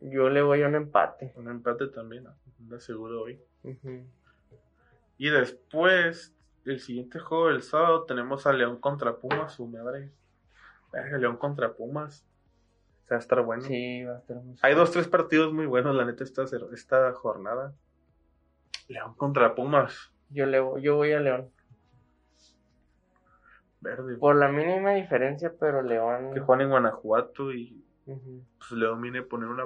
Yo le voy a un empate.
Un empate también, ah, anda seguro hoy. Y después, el siguiente juego del sábado, tenemos a León contra Pumas, su madre. León contra Pumas. Va a estar bueno.
Sí, va a estar muy
Hay dos, tres partidos muy buenos, la neta, esta, esta jornada. León contra Pumas.
Yo, le, voy- yo voy a León.
Verde.
Por la mínima diferencia, pero León.
Que juegan en Guanajuato y pues León viene a poner una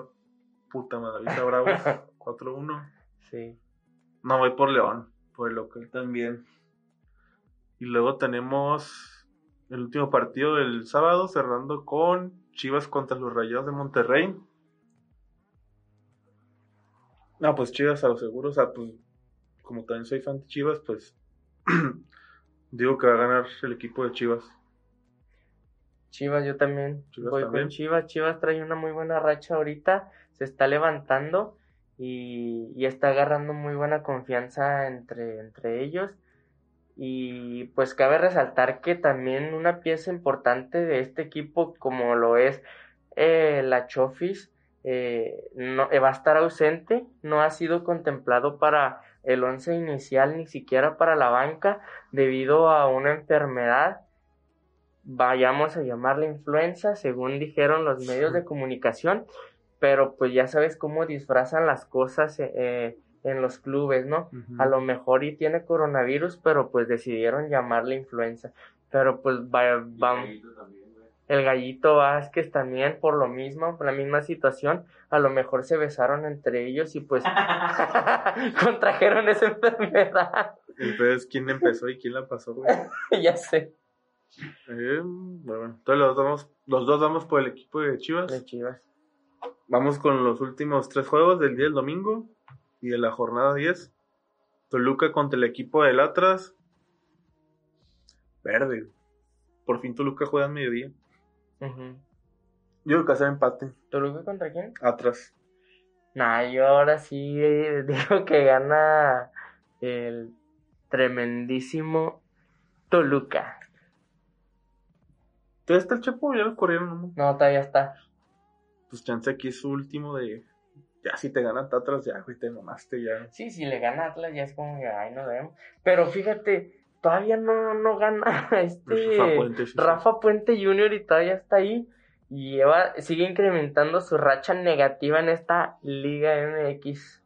puta madrita a Bravos. 4-1.
Sí.
No, voy por León. Por el local también. Y luego tenemos el último partido del sábado, cerrando con Chivas contra los Rayados de Monterrey. No, pues Chivas a lo seguro. O sea, pues como también soy fan de Chivas, pues [clears throat] digo que va a ganar el equipo de Chivas.
Chivas, yo también
Chivas
voy
también.
con Chivas. Chivas trae una muy buena racha ahorita, se está levantando y, y está agarrando muy buena confianza entre, entre ellos. Y pues cabe resaltar que también una pieza importante de este equipo, como lo es eh, la Chofis, eh, no, eh, va a estar ausente, no ha sido contemplado para el once inicial, ni siquiera para la banca, debido a una enfermedad vayamos a llamarla influenza, según dijeron los medios de comunicación, pero pues ya sabes cómo disfrazan las cosas eh, en los clubes, ¿no? A lo mejor y tiene coronavirus, pero pues decidieron llamarle influenza. Pero pues va, va-
Gallito también, güey.
el gallito Vázquez también por lo mismo, por la misma situación, a lo mejor se besaron entre ellos y pues [laughs] [laughs] contrajeron esa enfermedad.
Entonces, ¿quién empezó y quién la pasó, güey? [laughs]
ya sé.
Eh, bueno, entonces los, damos, los dos vamos por el equipo de Chivas.
De Chivas.
Vamos con los últimos tres juegos del día del domingo y de la jornada 10. Toluca contra el equipo del Atlas. Verde. Por fin Toluca juega a mediodía.
Ujú.
Yo creo que hacer empate.
¿Toluca contra quién?
Atlas.
Nah, yo ahora sí eh, [laughs] digo que gana el tremendísimo Toluca.
Entonces está el Chepo, ya lo corrieron. ¿no?
No, todavía está.
Pues chance aquí es su último de. Ya si te ganan Atlas, ya, güey, te mamaste ya.
Sí, si le gana Atlas ya es como que, ay, no vemos. Pero fíjate, todavía no, no gana [laughs] este
Rafa Puente, sí, sí.
Rafa Puente Jr. y todavía está ahí. lleva, sigue incrementando su racha negativa en esta Liga MX.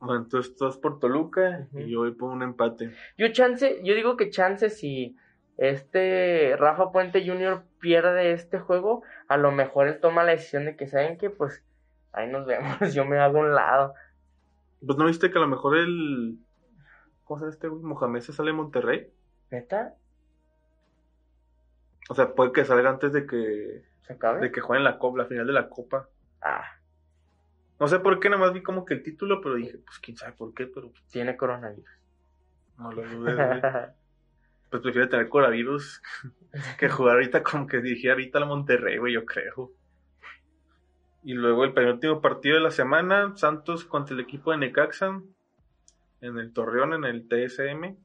Bueno, entonces tú vas por Toluca y yo voy por un empate.
Yo chance, yo digo que chance si este Rafa Puente Jr. pierde este juego, a lo mejor él toma la decisión de que saben que pues ahí nos vemos, [laughs] yo me hago un lado.
Pues no viste que a lo mejor el. ¿Cómo se llama este güey? Mohamed se sale de Monterrey.
¿Neta?
O sea, puede que salga antes de que.
¿Se acabe?
de que jueguen la copa, la final de la copa.
Ah,
No sé por qué, nada más vi como que el título, pero dije, pues quién sabe por qué, pero
tiene coronavirus.
no lo dudes, güey. [laughs] Pues prefiere tener coronavirus que jugar ahorita como que dirigir ahorita al Monterrey, güey, yo creo. Y luego el penúltimo partido de la semana, Santos contra el equipo de Necaxa, en el Torreón, en el TSM.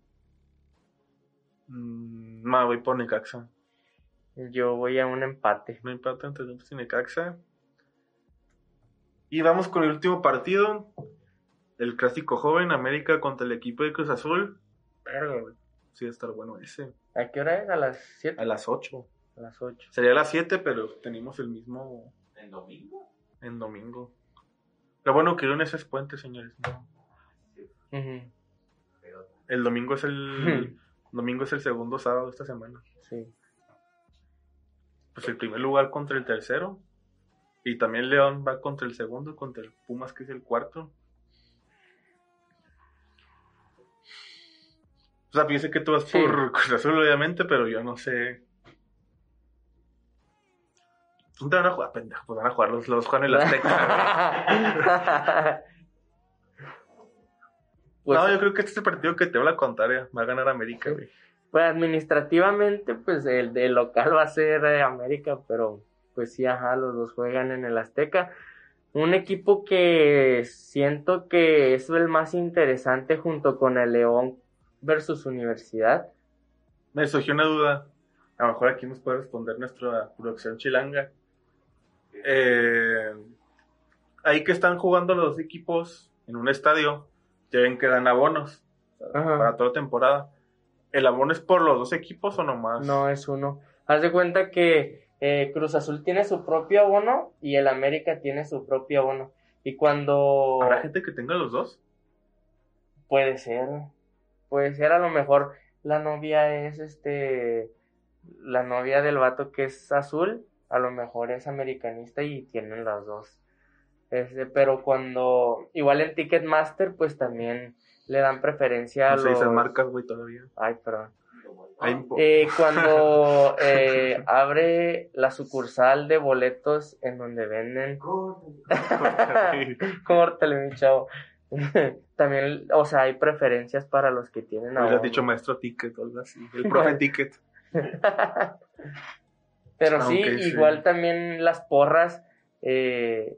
Mm, no, voy por Necaxa.
yo voy a un empate.
No empate entre Santos y Necaxa. Y vamos con el último partido. El clásico joven, América contra el equipo de Cruz Azul. Verga, güey. Sí, va a estar bueno ese.
¿A qué hora es? ¿A las 7?
A las 8.
A las 8.
Sería a las 7, pero tenemos el mismo
¿En domingo?
En domingo. Lo bueno que lunes es puente, señores. ¿no? El domingo es el domingo es el segundo sábado de esta semana.
Sí.
Pues el primer lugar contra el tercero. Y también León va contra el segundo, contra el Pumas, que es el cuarto. O sea, piense que tú vas por Cruz Azul, obviamente, pero yo no sé. ¿Dónde van a jugar, pendejo? Pues van a jugar los, los juegan en la [laughs] Azteca.
pues,
no, yo creo que este es el partido que te va a contar, eh. Va a ganar América, güey.
pues administrativamente, pues el de local va a ser eh, América, pero pues sí, ajá, los dos juegan en el Azteca. Un equipo que siento que es el más interesante junto con el León versus Universidad.
Me surgió una duda. A lo mejor aquí nos puede responder nuestra producción chilanga. Eh, ahí que están jugando los dos equipos en un estadio, ya ven que dan abonos
Ajá.
para toda temporada. ¿El abono es por los dos equipos o nomás?
No es uno. Haz de cuenta que eh, Cruz Azul tiene su propio abono y el América tiene su propio abono. Y cuando...
¿Habrá gente que tenga los dos?
Puede ser. Puede ser, a lo mejor la novia es este. La novia del vato que es azul, a lo mejor es americanista y tienen las dos. Este, pero cuando. Igual en Ticketmaster, pues también le dan preferencia a
No se
los.
dicen marcas, güey, todavía.
Ay, perdón. Eh, cuando [laughs] eh, abre la sucursal de boletos en donde venden [laughs] Córtale, mi chavo. [laughs] También, o sea, hay preferencias para los que tienen abono.
dicho maestro ticket o algo así. El profe ticket.
Pero sí,
Aunque sí.
igual también las porras, eh,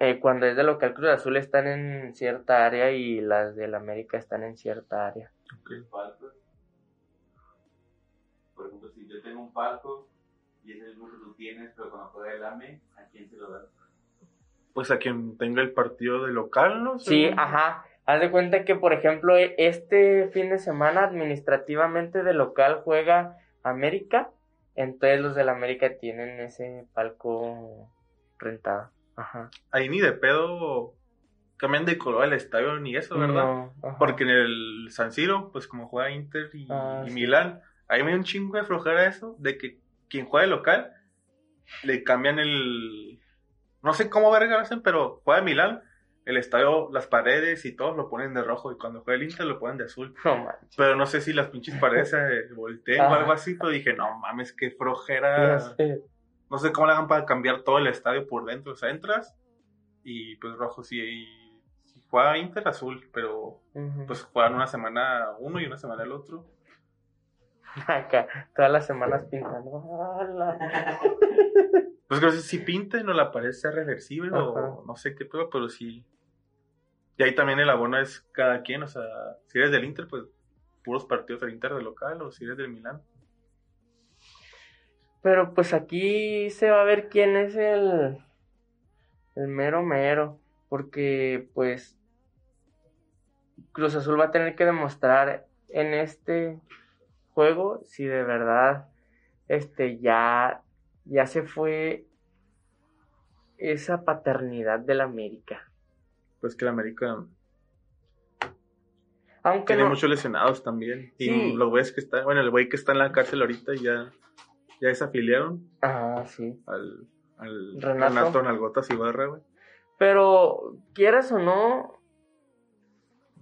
eh, cuando es de local Cruz Azul están en cierta área y las del América están en cierta área.
Ok.
palcos. Por ejemplo, si yo tengo un palco y ese mismo que tú tienes, pero cuando juega el AME, ¿a quién se lo das?
Pues a quien tenga el partido de local, ¿no?
Sí,
Según-
ajá. Haz de cuenta que, por ejemplo, e- este fin de semana administrativamente de local juega América, entonces los del América tienen ese palco rentado. Ajá.
Ahí ni de pedo cambian de color el estadio ni eso, ¿verdad?
No.
Porque en el San Siro, pues como juega Inter y,
Ah,
y
sí.
Milán, ahí me da un chingo de flojera eso, de que quien juega de local le cambian el... No sé cómo verga lo hacen, pero juega Milán, el estadio, las paredes y todo lo ponen de rojo y cuando juega el Inter lo ponen de azul.
No manches.
Pero no sé si las pinches paredes se volteen o
Ajá.
algo así, pero dije, no mames, qué
sé.
No sé cómo le hagan para cambiar todo el estadio por dentro. O sea, entras y pues rojo sí. Y, si juega Inter azul, pero pues juegan una semana uno y una semana el otro.
Acá, todas las semanas pintando. ¡Hala! [laughs]
Pues creo que si pinta y no la pared sea reversible
Ajá.
o no sé qué pedo, pero sí. Y ahí también el abono es cada quien. O sea, si eres del Inter, pues puros partidos del Inter de local o si eres del Milán.
Pero pues aquí se va a ver quién es el, el mero mero, porque pues Cruz Azul va a tener que demostrar en este juego si de verdad este ya ya se fue esa paternidad del América.
Pues que el América
Aunque
tiene
no,
muchos lesionados también. Y
Sí.
los güeyes que están, bueno, el güey que está en la cárcel ahorita ya, ya desafiliaron
Ah, sí.
al, al
Renato.
Renato, Nalgotas Ibarra, güey.
Pero, quieras o no,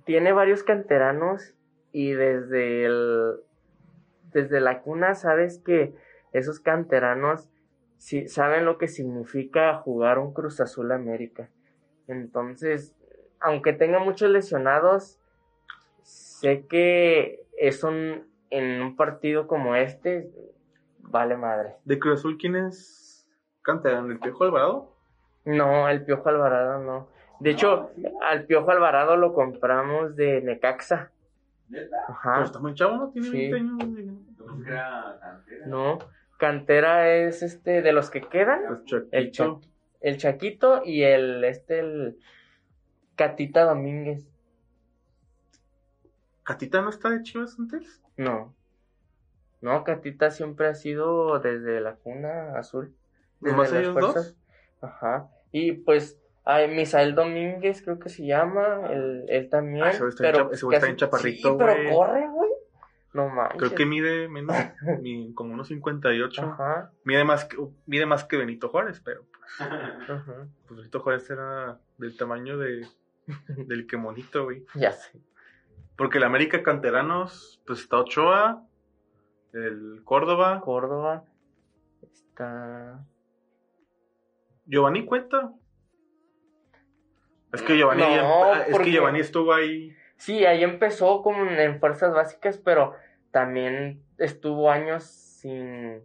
tiene varios canteranos y desde el desde la cuna sabes que esos canteranos sí saben lo que significa jugar un Cruz Azul América. Entonces, aunque tenga muchos lesionados, sé que es un en un partido como este vale madre.
De Cruz Azul, ¿quién es canterano? ¿El Piojo Alvarado?
No, el Piojo Alvarado no. De hecho, al Piojo Alvarado lo compramos de Necaxa.
¿Neta?
Ajá.
Pero está muy chavo, ¿no? Tiene
Sí.
20 años.
era cantera.
No, cantera es este de los que quedan,
Pues Chaquito.
el, el Chaquito y el este el Catita Domínguez.
¿Catita no está de Chivas antes?
No. No, Catita siempre ha sido desde la cuna azul. Desde
¿Nomás ellos
fuerzas. Ajá. Y pues hay Misael Domínguez, creo que se llama, él, él también.
Ah, ese está
pero
está
casi-
bien chaparrito,
sí, pero corre, güey. No manches.
Creo que mide menos, como unos 58.
Ajá,
Mide más, que, mide más que Benito Juárez, pero [laughs]
ajá.
pues Benito Juárez era del tamaño de, [laughs] del que monito, güey.
Ya sé.
Porque el América Canteranos, pues está Ochoa, el Córdoba,
Córdoba está.
Giovanni cuenta. Es que Giovanni,
No,
es
porque-
que Giovanni estuvo ahí.
Sí, ahí empezó como en fuerzas básicas, pero también estuvo años sin.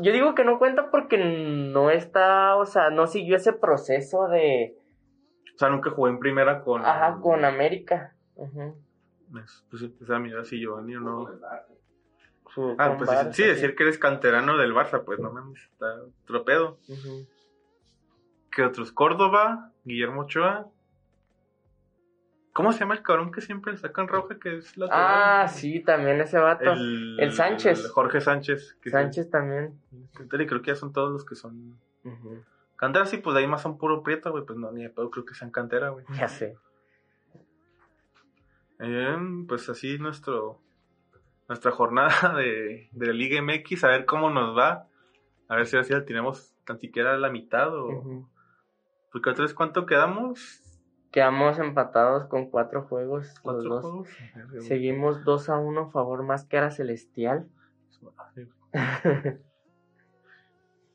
Yo digo que no cuenta porque no está, o sea, no siguió ese proceso de.
O sea, nunca jugó en primera con.
Ajá, con América. Ujú.
Pues, pues, o sea, mira si Giovanni o no.
Su-
Ah, pues
Barça,
sí, decir que eres canterano del Barça, pues no mames, está otro pedo.
Ujú.
¿Qué otros? Córdoba, Guillermo Ochoa. ¿Cómo se llama el cabrón que siempre le sacan roja? Que es la
Ah, sí, también ese vato.
El,
El Sánchez.
Jorge Sánchez. que
Sánchez también.
sí, y creo que ya son todos los que son.
Ujú.
Canteras, sí, pues de ahí más son puro prieto, güey. Pues no, ni de pedo creo que sean cantera, güey.
Ya sé.
Eh, pues así nuestro nuestra jornada [laughs] de, de la Liga MX, a ver cómo nos va. A ver si así la tenemos tan siquiera a la mitad o. Porque otra vez, ¿cuánto quedamos?
Quedamos empatados con cuatro juegos. Los
¿Cuatro
dos.
juegos?
Seguimos 2 a 1 favor Máscara Celestial.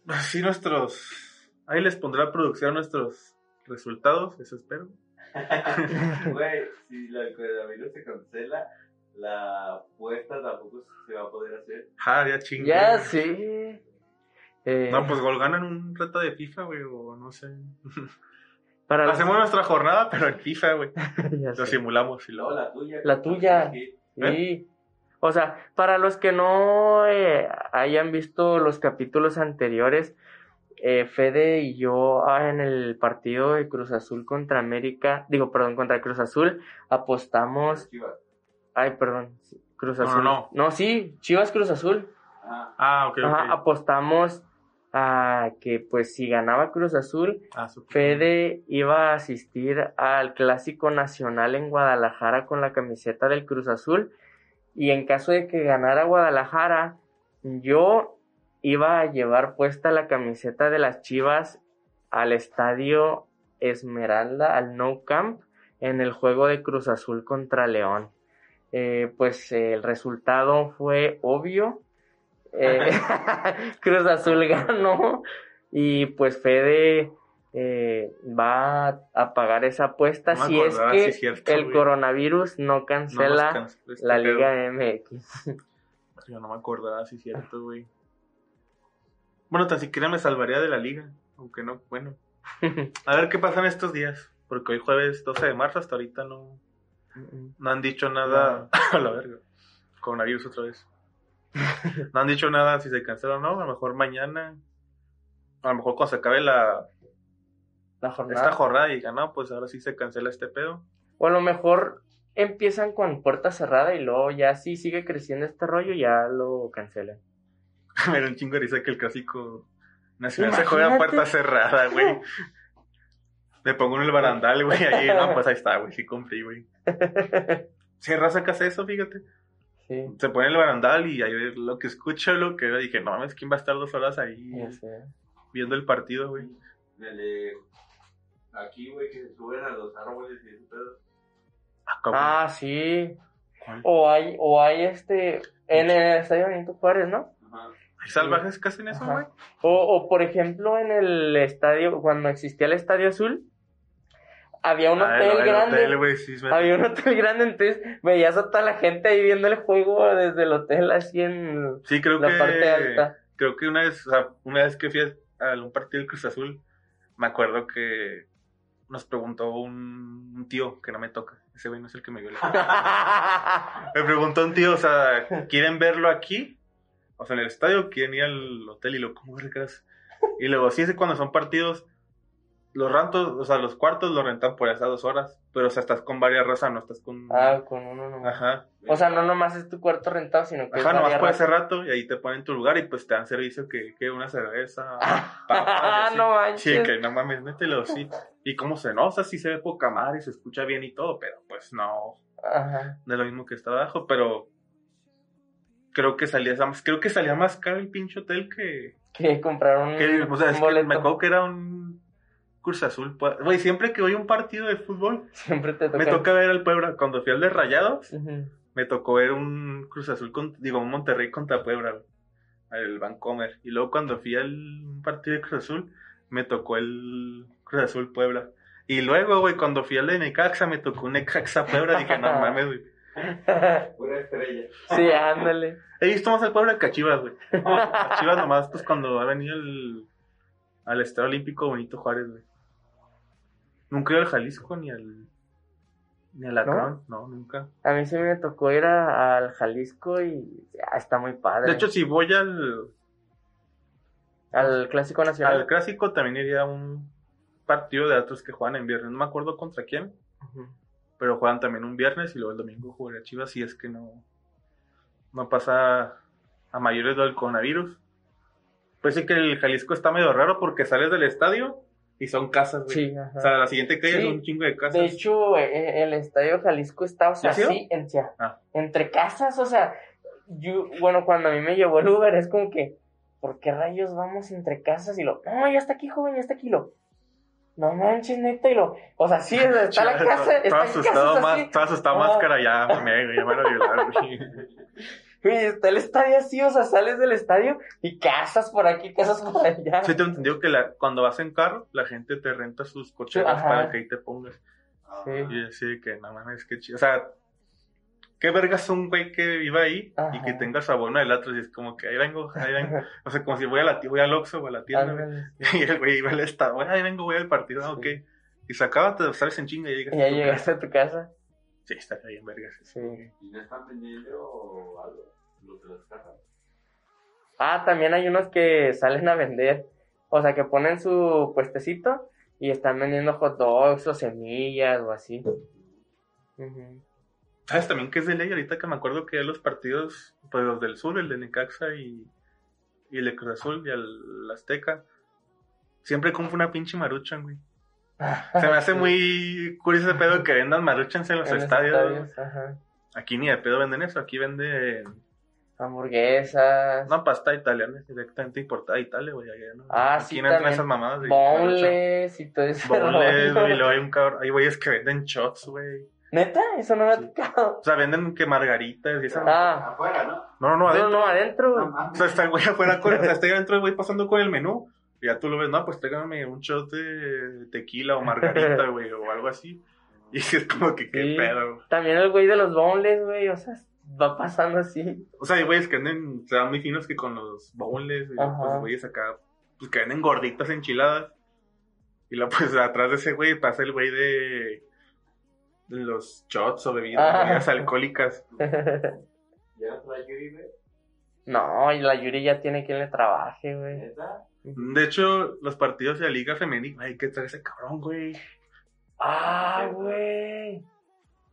Así nuestros. Ahí les pondrá a producción nuestros resultados, eso espero. [laughs]
Güey, si la coronavirus se cancela, la apuesta tampoco se va a poder hacer.
Ja, ya chingue.
ya sí. Eh,
No, pues gol ganan un reto de FIFA, güey, o no sé. [laughs]
para
Hacemos nuestra jornada, pero en FIFA, güey. [laughs] Lo
sé.
simulamos y
Luego la tuya.
La tuya.
Sí.
Sí. O sea, para los que no eh, hayan visto los capítulos anteriores, eh, Fede y yo ah, en el partido de Cruz Azul contra América, digo, perdón, contra Cruz Azul, apostamos.
Chivas.
Ay, perdón, Cruz
No, no,
Azul.
no.
No, sí, Chivas Cruz Azul.
Ah,
Ah, ok,
Ajá,
ok.
apostamos a que, pues, si ganaba Cruz Azul,
Ah.
Fede iba a asistir al Clásico Nacional en Guadalajara con la camiseta del Cruz Azul y en caso de que ganara Guadalajara, yo iba a llevar puesta la camiseta de las Chivas al estadio Esmeralda, al No Camp, en el juego de Cruz Azul contra León. Eh, pues eh, el resultado fue obvio. Eh, [laughs] Cruz Azul ganó y pues Fede eh, va a pagar esa apuesta
No
si es
acordaba,
que
sí es cierto,
el
güey.
coronavirus no cancela
este
la
pedo.
Liga MX.
Yo no me acordaba, sí es cierto, güey. Bueno, tan siquiera me salvaría de la liga. Aunque no, bueno. [laughs] A ver qué pasa en estos días. Porque hoy jueves 12 de marzo, hasta ahorita no, no han dicho nada. [laughs] A la verga. Coronavirus otra vez. [laughs] No han dicho nada si se cancela o no. A lo mejor mañana. A lo mejor cuando se acabe la,
La jornada.
esta jornada y digan, no, pues ahora sí se cancela este pedo.
O a lo mejor empiezan con puerta cerrada y luego ya si sigue creciendo este rollo ya lo cancelan. [laughs]
Me da un chingo risa que el clásico nacional se juega a puerta cerrada, güey. [laughs] Me pongo en el barandal, güey, ahí, no, pues ahí está, güey, sí cumplí, güey. Si raza que hace eso, fíjate.
Sí,
Se pone en el barandal y ahí lo que escucho, lo que veo, dije, no mames, ¿quién va a estar dos horas ahí viendo el partido, güey?
Aquí, güey, que se suben a los árboles y ese pedo.
Ah.
Ah, sí.
¿Cuál?
O hay, o hay este, en el Estadio Benito Juárez, ¿no?
Ajá.
¿Hay salvajes que hacen eso, güey?
O, o por ejemplo, en el estadio, cuando existía el Estadio Azul, había un
Ah,
hotel
el- el
grande.
hotel, sí,
había un hotel grande, entonces veías a toda la gente ahí viendo el juego desde el hotel así en
Sí, creo
la
que.
parte alta.
Creo que una vez, o sea, una vez que fui a, un partido del Cruz Azul, me acuerdo que nos preguntó un, un tío que no me toca. Ese güey no es el que me viola. [laughs] me preguntó un tío, o sea, ¿quieren verlo aquí? O sea, en el estadio, ¿quieren ir al hotel? Y lo, ¿cómo vergas? Y luego, sí, es cuando son partidos, los rantos, o sea, los cuartos los rentan por esas dos horas. Pero, o sea, estás con varias razas, no estás con.
ah, con uno nomás.
Ajá.
O sea, no nomás es tu cuarto rentado, sino que
Ajá, nomás por ese rato y ahí te ponen tu lugar y pues te dan servicio que, que una cerveza,
Ah, [laughs]
papas,
no manches.
Sí, que no mames, mételo, sí. Y cómo se nota, sí se ve poca madre y se escucha bien y todo, pero pues no,
Ajá.
no es lo mismo que está abajo, pero creo que salía más, creo que salía más caro el pinche hotel que,
Que compraron
que
un,
o sea, es
un
que
boleto.
me acuerdo que era un Cruz Azul, güey, siempre que voy a un partido de fútbol,
Siempre te toca.
me toca ver al Puebla, cuando fui al de Rayados, me tocó ver un Cruz Azul, con, digo, un Monterrey contra Puebla, el Vancomer. Y luego cuando fui al partido de Cruz Azul, me tocó el Cruz Azul Puebla. Y luego, güey, cuando fui al de Necaxa, me tocó un Necaxa Puebla. Dije, no [laughs] mames, güey.
Pura estrella.
sí, ándale.
He visto más al Puebla que a Chivas, güey. A Chivas nomás, pues cuando ha venido el, al Estadio Olímpico Bonito Juárez, güey. Nunca ido al Jalisco ni al. Ni al Akron, no, nunca.
A mí sí me tocó ir a- al Jalisco y ya, está muy padre.
De hecho, si voy al,
al Clásico Nacional.
Al clásico también iría a un partido de otros que juegan en viernes. No me acuerdo contra quién, pero juegan también un viernes y luego el domingo jugaría Chivas si es que no, no pasa a mayores del coronavirus. Pues sí que el Jalisco está medio raro porque sales del estadio y son casas, güey.
Sí.
O sea, la siguiente calle
Sí.
es un chingo de casas.
De hecho, eh, el Estadio Jalisco está, o sea, sí, en-
Ah.
entre casas, o sea, yo, bueno, cuando a mí me llevó el Uber es como que, ¿por qué rayos vamos entre casas? Y lo, no, ya está aquí, joven, ya está aquí, lo, no manches, neta, y lo, o sea, sí, [laughs] está la casa,
Estaba
está
asustado, más, asustado
Ah.
máscara ya, me, ya me van a [laughs] Güey,
está el estadio así, o sea, sales del estadio y casas por aquí, casas por allá.
Sí, tengo entendido que la, cuando vas en carro, la gente te renta sus cocheras
Ajá.
para que ahí te pongas.
Sí.
Y así que, no mames, qué chido. O sea, qué vergas un güey que viva ahí y
Ajá.
que tenga su abono del otro. Y es como que ahí vengo, ahí vengo. [laughs] O sea, como si voy a la ti- voy al Oxxo o a la tienda. [laughs] Y el güey iba al estado, ahí vengo, voy al partido, ah,
Sí.
ok. Y se acaba, te sales en chinga y llegas
Y ya
a tu
llegaste a tu casa.
casa. Sí, está bien, vergas.
Sí.
¿Y no están vendiendo algo? Los de las cajas.
Ah, también hay unos que salen a vender. O sea, que ponen su puestecito y están vendiendo hot dogs o semillas o así. Ujú.
¿Sabes también que es de ley? Ahorita que me acuerdo que los partidos, pues los del sur, el de Necaxa y, y el de Cruz Azul y el Azteca, siempre compro una pinche maruchan, güey. Se me hace [laughs]
Sí.
muy curioso ese pedo que vendan maruchans en los
En los
estadios.
ajá.
Aquí ni de pedo venden eso, aquí venden
Hamburguesas.
una pasta italiana directamente importada de Italia, güey. allá, ¿no?
Ah,
aquí
sí,
no entran
también.
esas mamadas de
boneless y todo eso.
Boneless, güey, y luego hay un [laughs] cabrón, hay güeyes que venden shots, güey.
¿Neta? Eso no me ha tocado.
O sea, venden que margaritas y esa
Ah.
Afuera, ¿no?
No, no, no,
No,
adentro.
no, adentro.
Ah,
O sea, está el güey afuera, con, o sea, está ahí adentro el güey pasando con el menú. Y ya tú lo ves, no, pues tráigame un shot de tequila o margarita, [laughs] güey, o algo así. Y es como que qué
Sí.
pedo.
También el güey de los boneless, güey. O sea, va pasando así.
O sea, hay güeyes que venden, se dan muy finos que con los bowls, y
Ajá.
pues güeyes acá, pues que venden gorditas enchiladas. Y luego, pues atrás de ese güey pasa el güey de, los shots o bebidas,
Ah.
bebidas alcohólicas. [laughs]
¿Ya trae Yuri, güey?
no, y la Yuri ya tiene quien le trabaje, güey.
De hecho, los partidos de la Liga Femenil, ay, ¿qué trae ese cabrón, güey?
Ah, güey.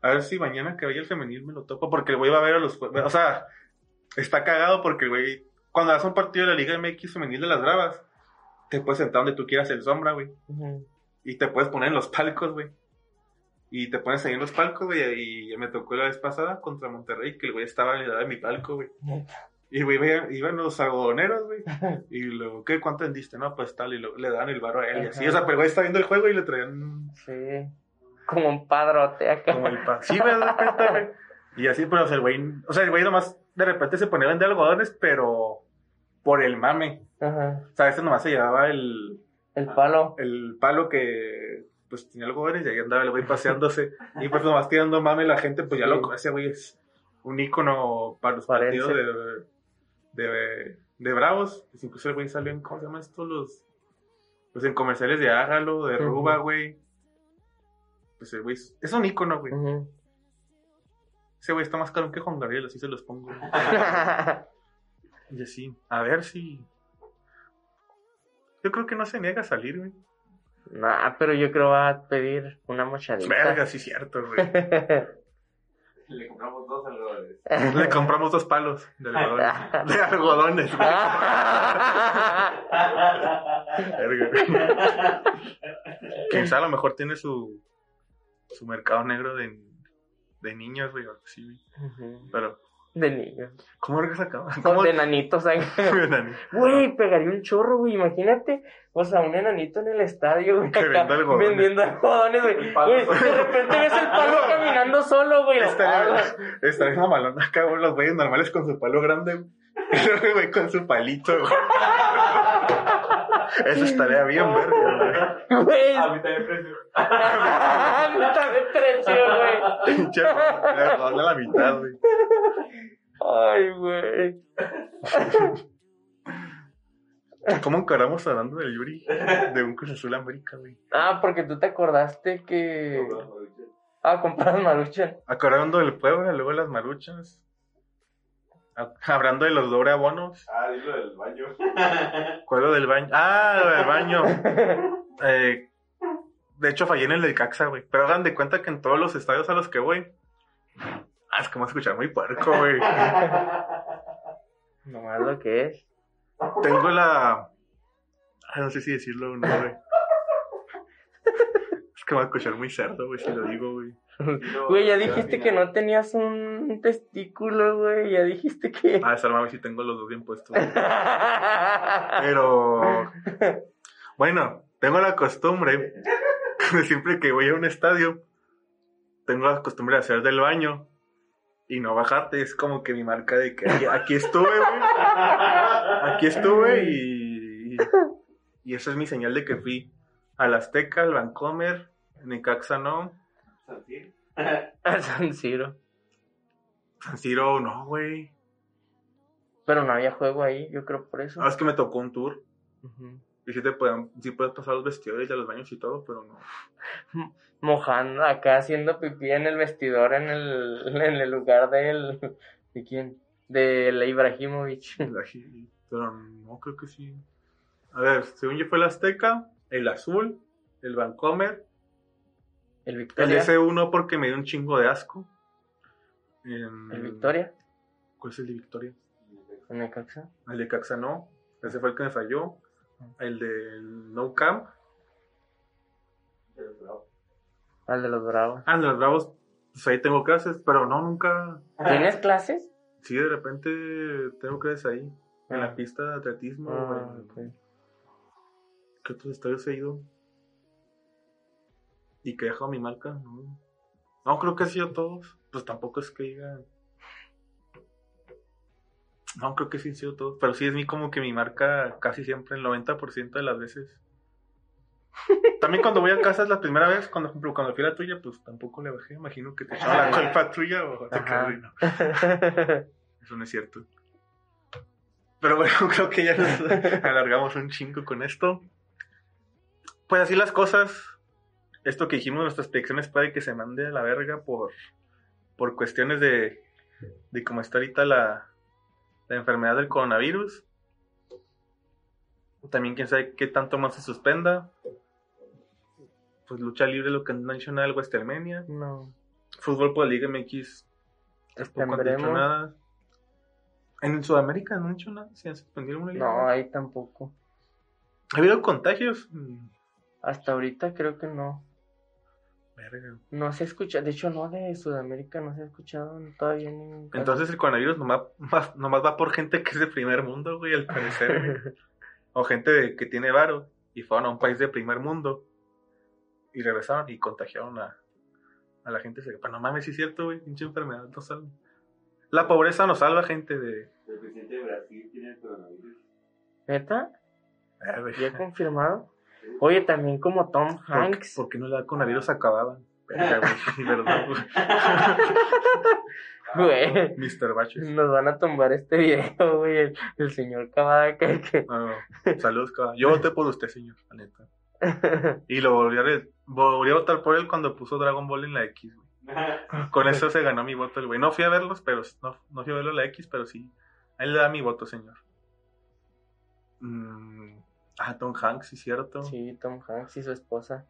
A ver si mañana que vaya el femenil me lo topo, porque el güey va a ver a los O sea, está cagado porque el güey cuando a un partido de la Liga MX femenil de las Bravas, te puedes sentar donde tú quieras en sombra, güey. Y te puedes poner en los palcos, güey. Y te pones ahí en los palcos, güey. Y me tocó la vez pasada contra Monterrey, que el güey estaba en la edad de mi palco, güey. Y, güey, iban los algodoneros, güey. [laughs] Y luego, ¿qué? ¿Cuánto vendiste? No, pues tal. Y luego le daban el barro a él. Y así, o sea, pero el güey está viendo el juego y le traían
Sí. Como un padrote acá.
como el pa. Sí, güey, de repente, güey. Y así, pero o sea, el güey, o sea, el güey nomás de repente se ponía a vender algodones, pero por el mame.
Ajá.
O sea, veces nomás se llevaba el,
El palo.
el palo que pues tenía algodones y ahí andaba el güey paseándose. y pues nomás tirando mame la gente, pues ya lo ese güey es un ícono para los
Parece.
partidos de, de, de Bravos. Pues incluso el güey salió en, ¿cómo se llama esto? Los, pues en comerciales de Hágalo, de. Ruba, güey. Pues el güey es, es un ícono, güey.
Ujú.
Ese güey está más caro que Juan Gabriel, así se los pongo. [laughs] Y así, a ver si... Yo creo que no se niega a salir, güey.
nah, pero yo creo va a pedir una mochadita.
Verga, sí cierto, güey. [laughs]
Le compramos dos algodones.
Le compramos dos palos de algodones. De algodones, güey. [laughs] Verga. Quizá a lo mejor tiene su, su mercado negro de, de niños, güey. así, güey. Pero,
De niños.
¿cómo verga sacaba? ¿Cómo? [laughs]
De enanitos. Güey, pegaría un chorro, güey. Imagínate. O sea, un enanito en el estadio, güey. Vendiendo algodones, güey. de repente ves el palo [laughs] caminando solo, güey.
Estaría, estaría mamalona acá, güey, los güeyes normales con su palo grande, güey, [laughs] con su palito, güey. Eso estaría bien, verga,
Güey.
A mí también precio.
Mitad de precio, güey.
Pinche a la mitad, güey.
Ay, güey.
¿Cómo encaramos hablando del Yuri? De un Cruz Azul América, güey.
Ah, porque tú te acordaste que. Ah, compras maruchan.
Acordando del Puebla, luego las maruchas. Ah, Hablando de los doble abonos.
Ah, dilo del baño. [laughs]
¿Cuál del baño? Ah, lo del baño. [laughs] Eh, de hecho, fallé en el del Caxa, güey. Pero hagan de cuenta que en todos los estadios a los que voy. Ah, es que me voy a escuchar muy puerco, güey. [laughs]
Nomás lo que es.
Tengo la. Ah, no sé si decirlo o no, güey. Es que me voy a escuchar muy cerdo, güey, si lo digo, güey.
Güey, ya dijiste que no tenías un testículo, güey. Ya dijiste que.
Ah, esa mami si tengo los dos bien puestos. güey. [laughs] Pero. Bueno, tengo la costumbre. de siempre que voy a un estadio, tengo la costumbre de hacer del baño y no bajarte. Es como que mi marca de que aquí, estuve, güey. Aquí estuve y, y. y esa es mi señal de que fui al Azteca, al Vancomer, Necaxa no.
San Siro. [laughs]
San Siro no, güey.
Pero no había juego ahí, yo creo por eso.
Ah, es que me tocó un tour.
Ujú.
Y sí, te pueden, puedes pasar los vestidores y a los baños y todo, pero no. [laughs]
Mojando acá haciendo pipí en el vestidor en el, [laughs] en el lugar del. ¿De quién? De la Ibrahimovic.
Pero no creo que sí. A ver, según yo fue el Azteca, el Azul, el Vancomer,
El
el
Victoria.
S1 porque me dio un chingo de asco.
El Victoria.
¿Cuál es el de Victoria?
El Caxa.
El de Caxa no. Ese fue el que me falló. El del No Camp.
Al de los Bravos.
Ah, el de los Bravos, pues ahí tengo clases, pero no, nunca.
¿Tienes clases?
Sí, de repente tengo clases ahí. En
Ah.
la pista de atletismo.
Ah,
en-. ¿Qué otros estadios he ido? ¿Y que he dejado mi marca? No. No, creo que he sido todos. Pues tampoco es que diga. No, creo que sí han sido todos. Pero sí es mi como que mi marca casi siempre, el 90% de las veces. También cuando voy a casa es la primera vez, cuando, por ejemplo, cuando fui a la tuya, pues tampoco le bajé. Imagino que te echaba la culpa tuya o te quedó. [laughs] Eso no es cierto. Pero bueno, [laughs] creo que ya nos [laughs] alargamos un chingo con esto. Pues así las cosas. Esto que dijimos, nuestras predicciones puede que se mande a la verga por, por cuestiones de, de cómo está ahorita la, la enfermedad del coronavirus. También quién sabe qué tanto más se suspenda. Pues lucha libre, lo que han dicho nada del Westermenia.
no.
Fútbol por la Liga MX. Tampoco han dicho nada. En Sudamérica no han hecho nada, se han suspendido una liga.
No, ahí tampoco.
¿Ha habido contagios?
Hasta ahorita creo que no.
Verga.
No se escucha, de hecho no de Sudamérica, no se ha escuchado todavía ningún caso.
Entonces el coronavirus nomás, más- nomás va por gente que es de primer mundo, güey, al parecer. [laughs] o gente de- que tiene varo y fueron a un país de primer mundo y regresaron y contagiaron a, a la gente. Pero no mames, sí es cierto, güey, pinche enfermedad no salva. La pobreza nos salva, gente de...
El presidente de Brasil tiene el coronavirus.
¿Neta?
Ah.
¿Ya confirmado? Oye, también como Tom
¿Por,
Hanks.
por qué no le da coronavirus acababa? Verdad, güey. [laughs] [laughs] Mr. Baches.
nos van a tumbar este video, güey. El, el señor Cavada que... que-
Ah, saludos, cabrón. Yo voté por usted, señor, la neta. [laughs] Y lo volví a, volví a votar por él cuando puso Dragon Ball en la X, güey. Con eso se ganó mi voto el güey. No fui a verlos, pero no, no fui a verlo en la X, pero sí. Ahí le da mi voto, señor. Mm, ah, Tom Hanks, sí, cierto.
Sí, Tom Hanks y su esposa.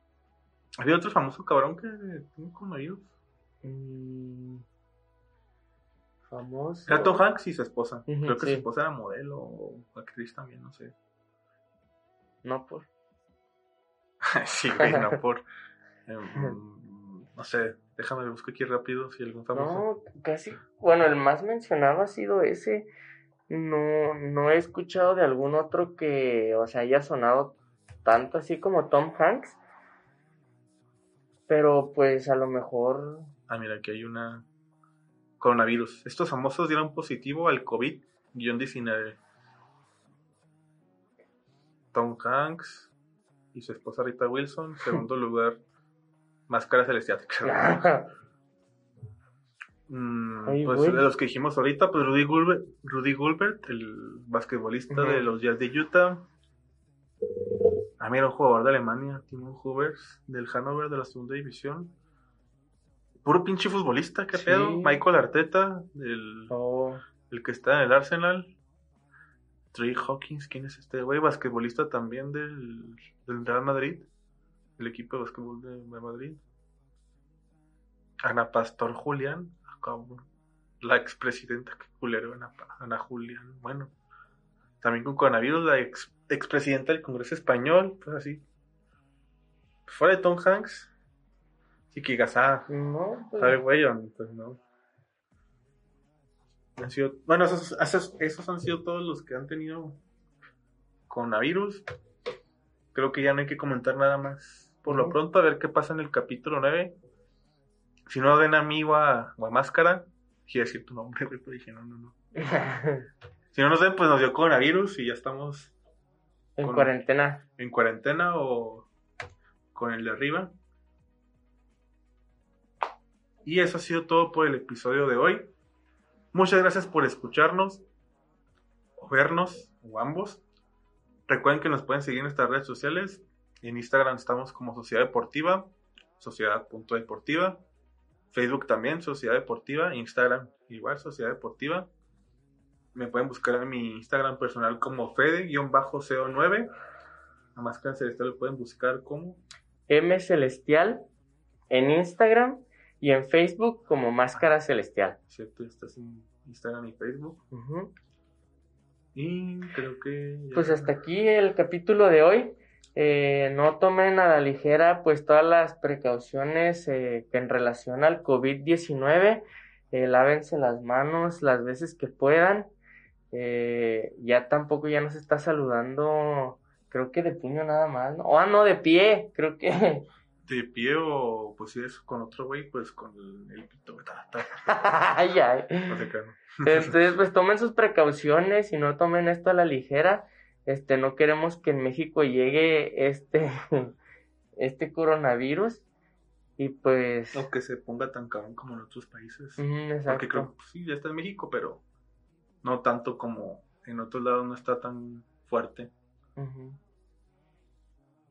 Había otro famoso cabrón que tuvo coronavirus.
Mm, famoso.
Era Tom Hanks y su esposa. Creo que
sí.
su esposa era modelo o actriz también, no sé.
No por. [laughs]
sí, güey, no [laughs] por. em, no sé, déjame busco aquí rápido si algún famoso.
No, casi. Bueno, el más mencionado ha sido ese. No, no he escuchado de algún otro que, o sea, haya sonado tanto así como Tom Hanks. Pero pues a lo mejor.
Ah, mira, aquí hay una. Coronavirus. Estos famosos dieron positivo al COVID-19. Tom Hanks y su esposa Rita Wilson. Segundo [laughs] lugar, Máscara Celestial. [laughs] [laughs] Mm, pues de los que dijimos ahorita, pues Rudy Gulbert, Rudy Gulbert el basquetbolista de los Jazz de Utah. Ah, mira, un jugador de Alemania, Timon Hoovers, del Hannover de la segunda división. Puro pinche futbolista, qué
Sí.
pedo. Michael Arteta, el,
Oh,
el que está en el Arsenal. Trey Hawkins, ¿quién es este güey? Basquetbolista también del, del Real Madrid. El equipo de basquetbol de, de Madrid. Ana Pastor Julián. Cabrón. La expresidenta, que culero, Ana, Ana Julián. Bueno. También con coronavirus, la ex, expresidenta del Congreso Español. Pues así. Fuera de Tom Hanks. Sí que ah,
no, pues,
¿Sabe, güey? Pues no. Han sido, bueno, esos, esos, esos han sido todos los que han tenido coronavirus. Creo que ya no hay que comentar nada más. Por lo pronto, a ver qué pasa en el capítulo 9. Si no ven a mí o a, o a Máscara, quiero decir tu nombre, güey, pero dije, no, no, no. [laughs] Si no nos ven, pues nos dio coronavirus y ya estamos
en
Con-
cuarentena.
en cuarentena o con el de arriba. Y eso ha sido todo por el episodio de hoy. Muchas gracias por escucharnos, o vernos, o ambos. Recuerden que nos pueden seguir en nuestras redes sociales. En Instagram estamos como Sociedad Deportiva, Sociedad.deportiva. Facebook también, Sociedad Deportiva. Instagram igual, Sociedad Deportiva. Me pueden buscar en mi Instagram personal como Fede-CO9. A Máscara Celestial lo pueden buscar como.
M Celestial en Instagram y en Facebook como Máscara Celestial.
¿Cierto? Estás en Instagram y Facebook. Y creo que. ya-
Pues hasta aquí el capítulo de hoy. Eh, no tomen a la ligera pues todas las precauciones eh, que en relación al COVID-19. Eh, lávense las manos las veces que puedan. Eh, ya tampoco ya nos está saludando, creo que de puño nada más, ¿no? O, ah, no, de pie, creo que. [laughs]
De pie o, pues si es con otro güey, pues con el, el pito. ta, ta,
Ay, ay. [laughs] Entonces, pues tomen sus precauciones y no tomen esto a la ligera. Este, no queremos que en México llegue este, [laughs] este coronavirus. Y pues,
O que se ponga tan cabrón como en otros países.
ujú,
Porque creo que sí, ya está en México, pero no tanto como en otros lados no está tan fuerte.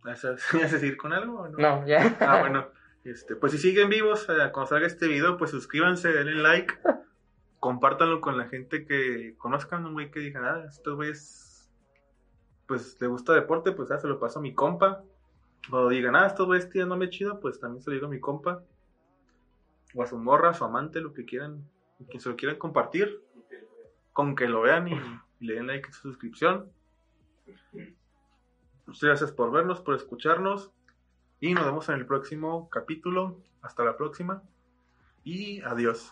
¿Vas a, vas a seguir con algo o no?
No, ya.
Ah, bueno. Este, pues si siguen vivos, eh, cuando salga este video, pues suscríbanse, denle like, [laughs] compártanlo con la gente que conozcan, un güey que diga, ah, estos güeyes, pues le gusta deporte, pues ya se lo paso a mi compa. Cuando digan, ah, estos güeyes no me chido, pues también se lo digo a mi compa. O a su morra, a su amante, lo que quieran, quien se lo quieran compartir. Con que lo vean y, le den like a su suscripción. Muchas gracias por vernos, por escucharnos. Y nos vemos en el próximo capítulo. Hasta la próxima. Y adiós.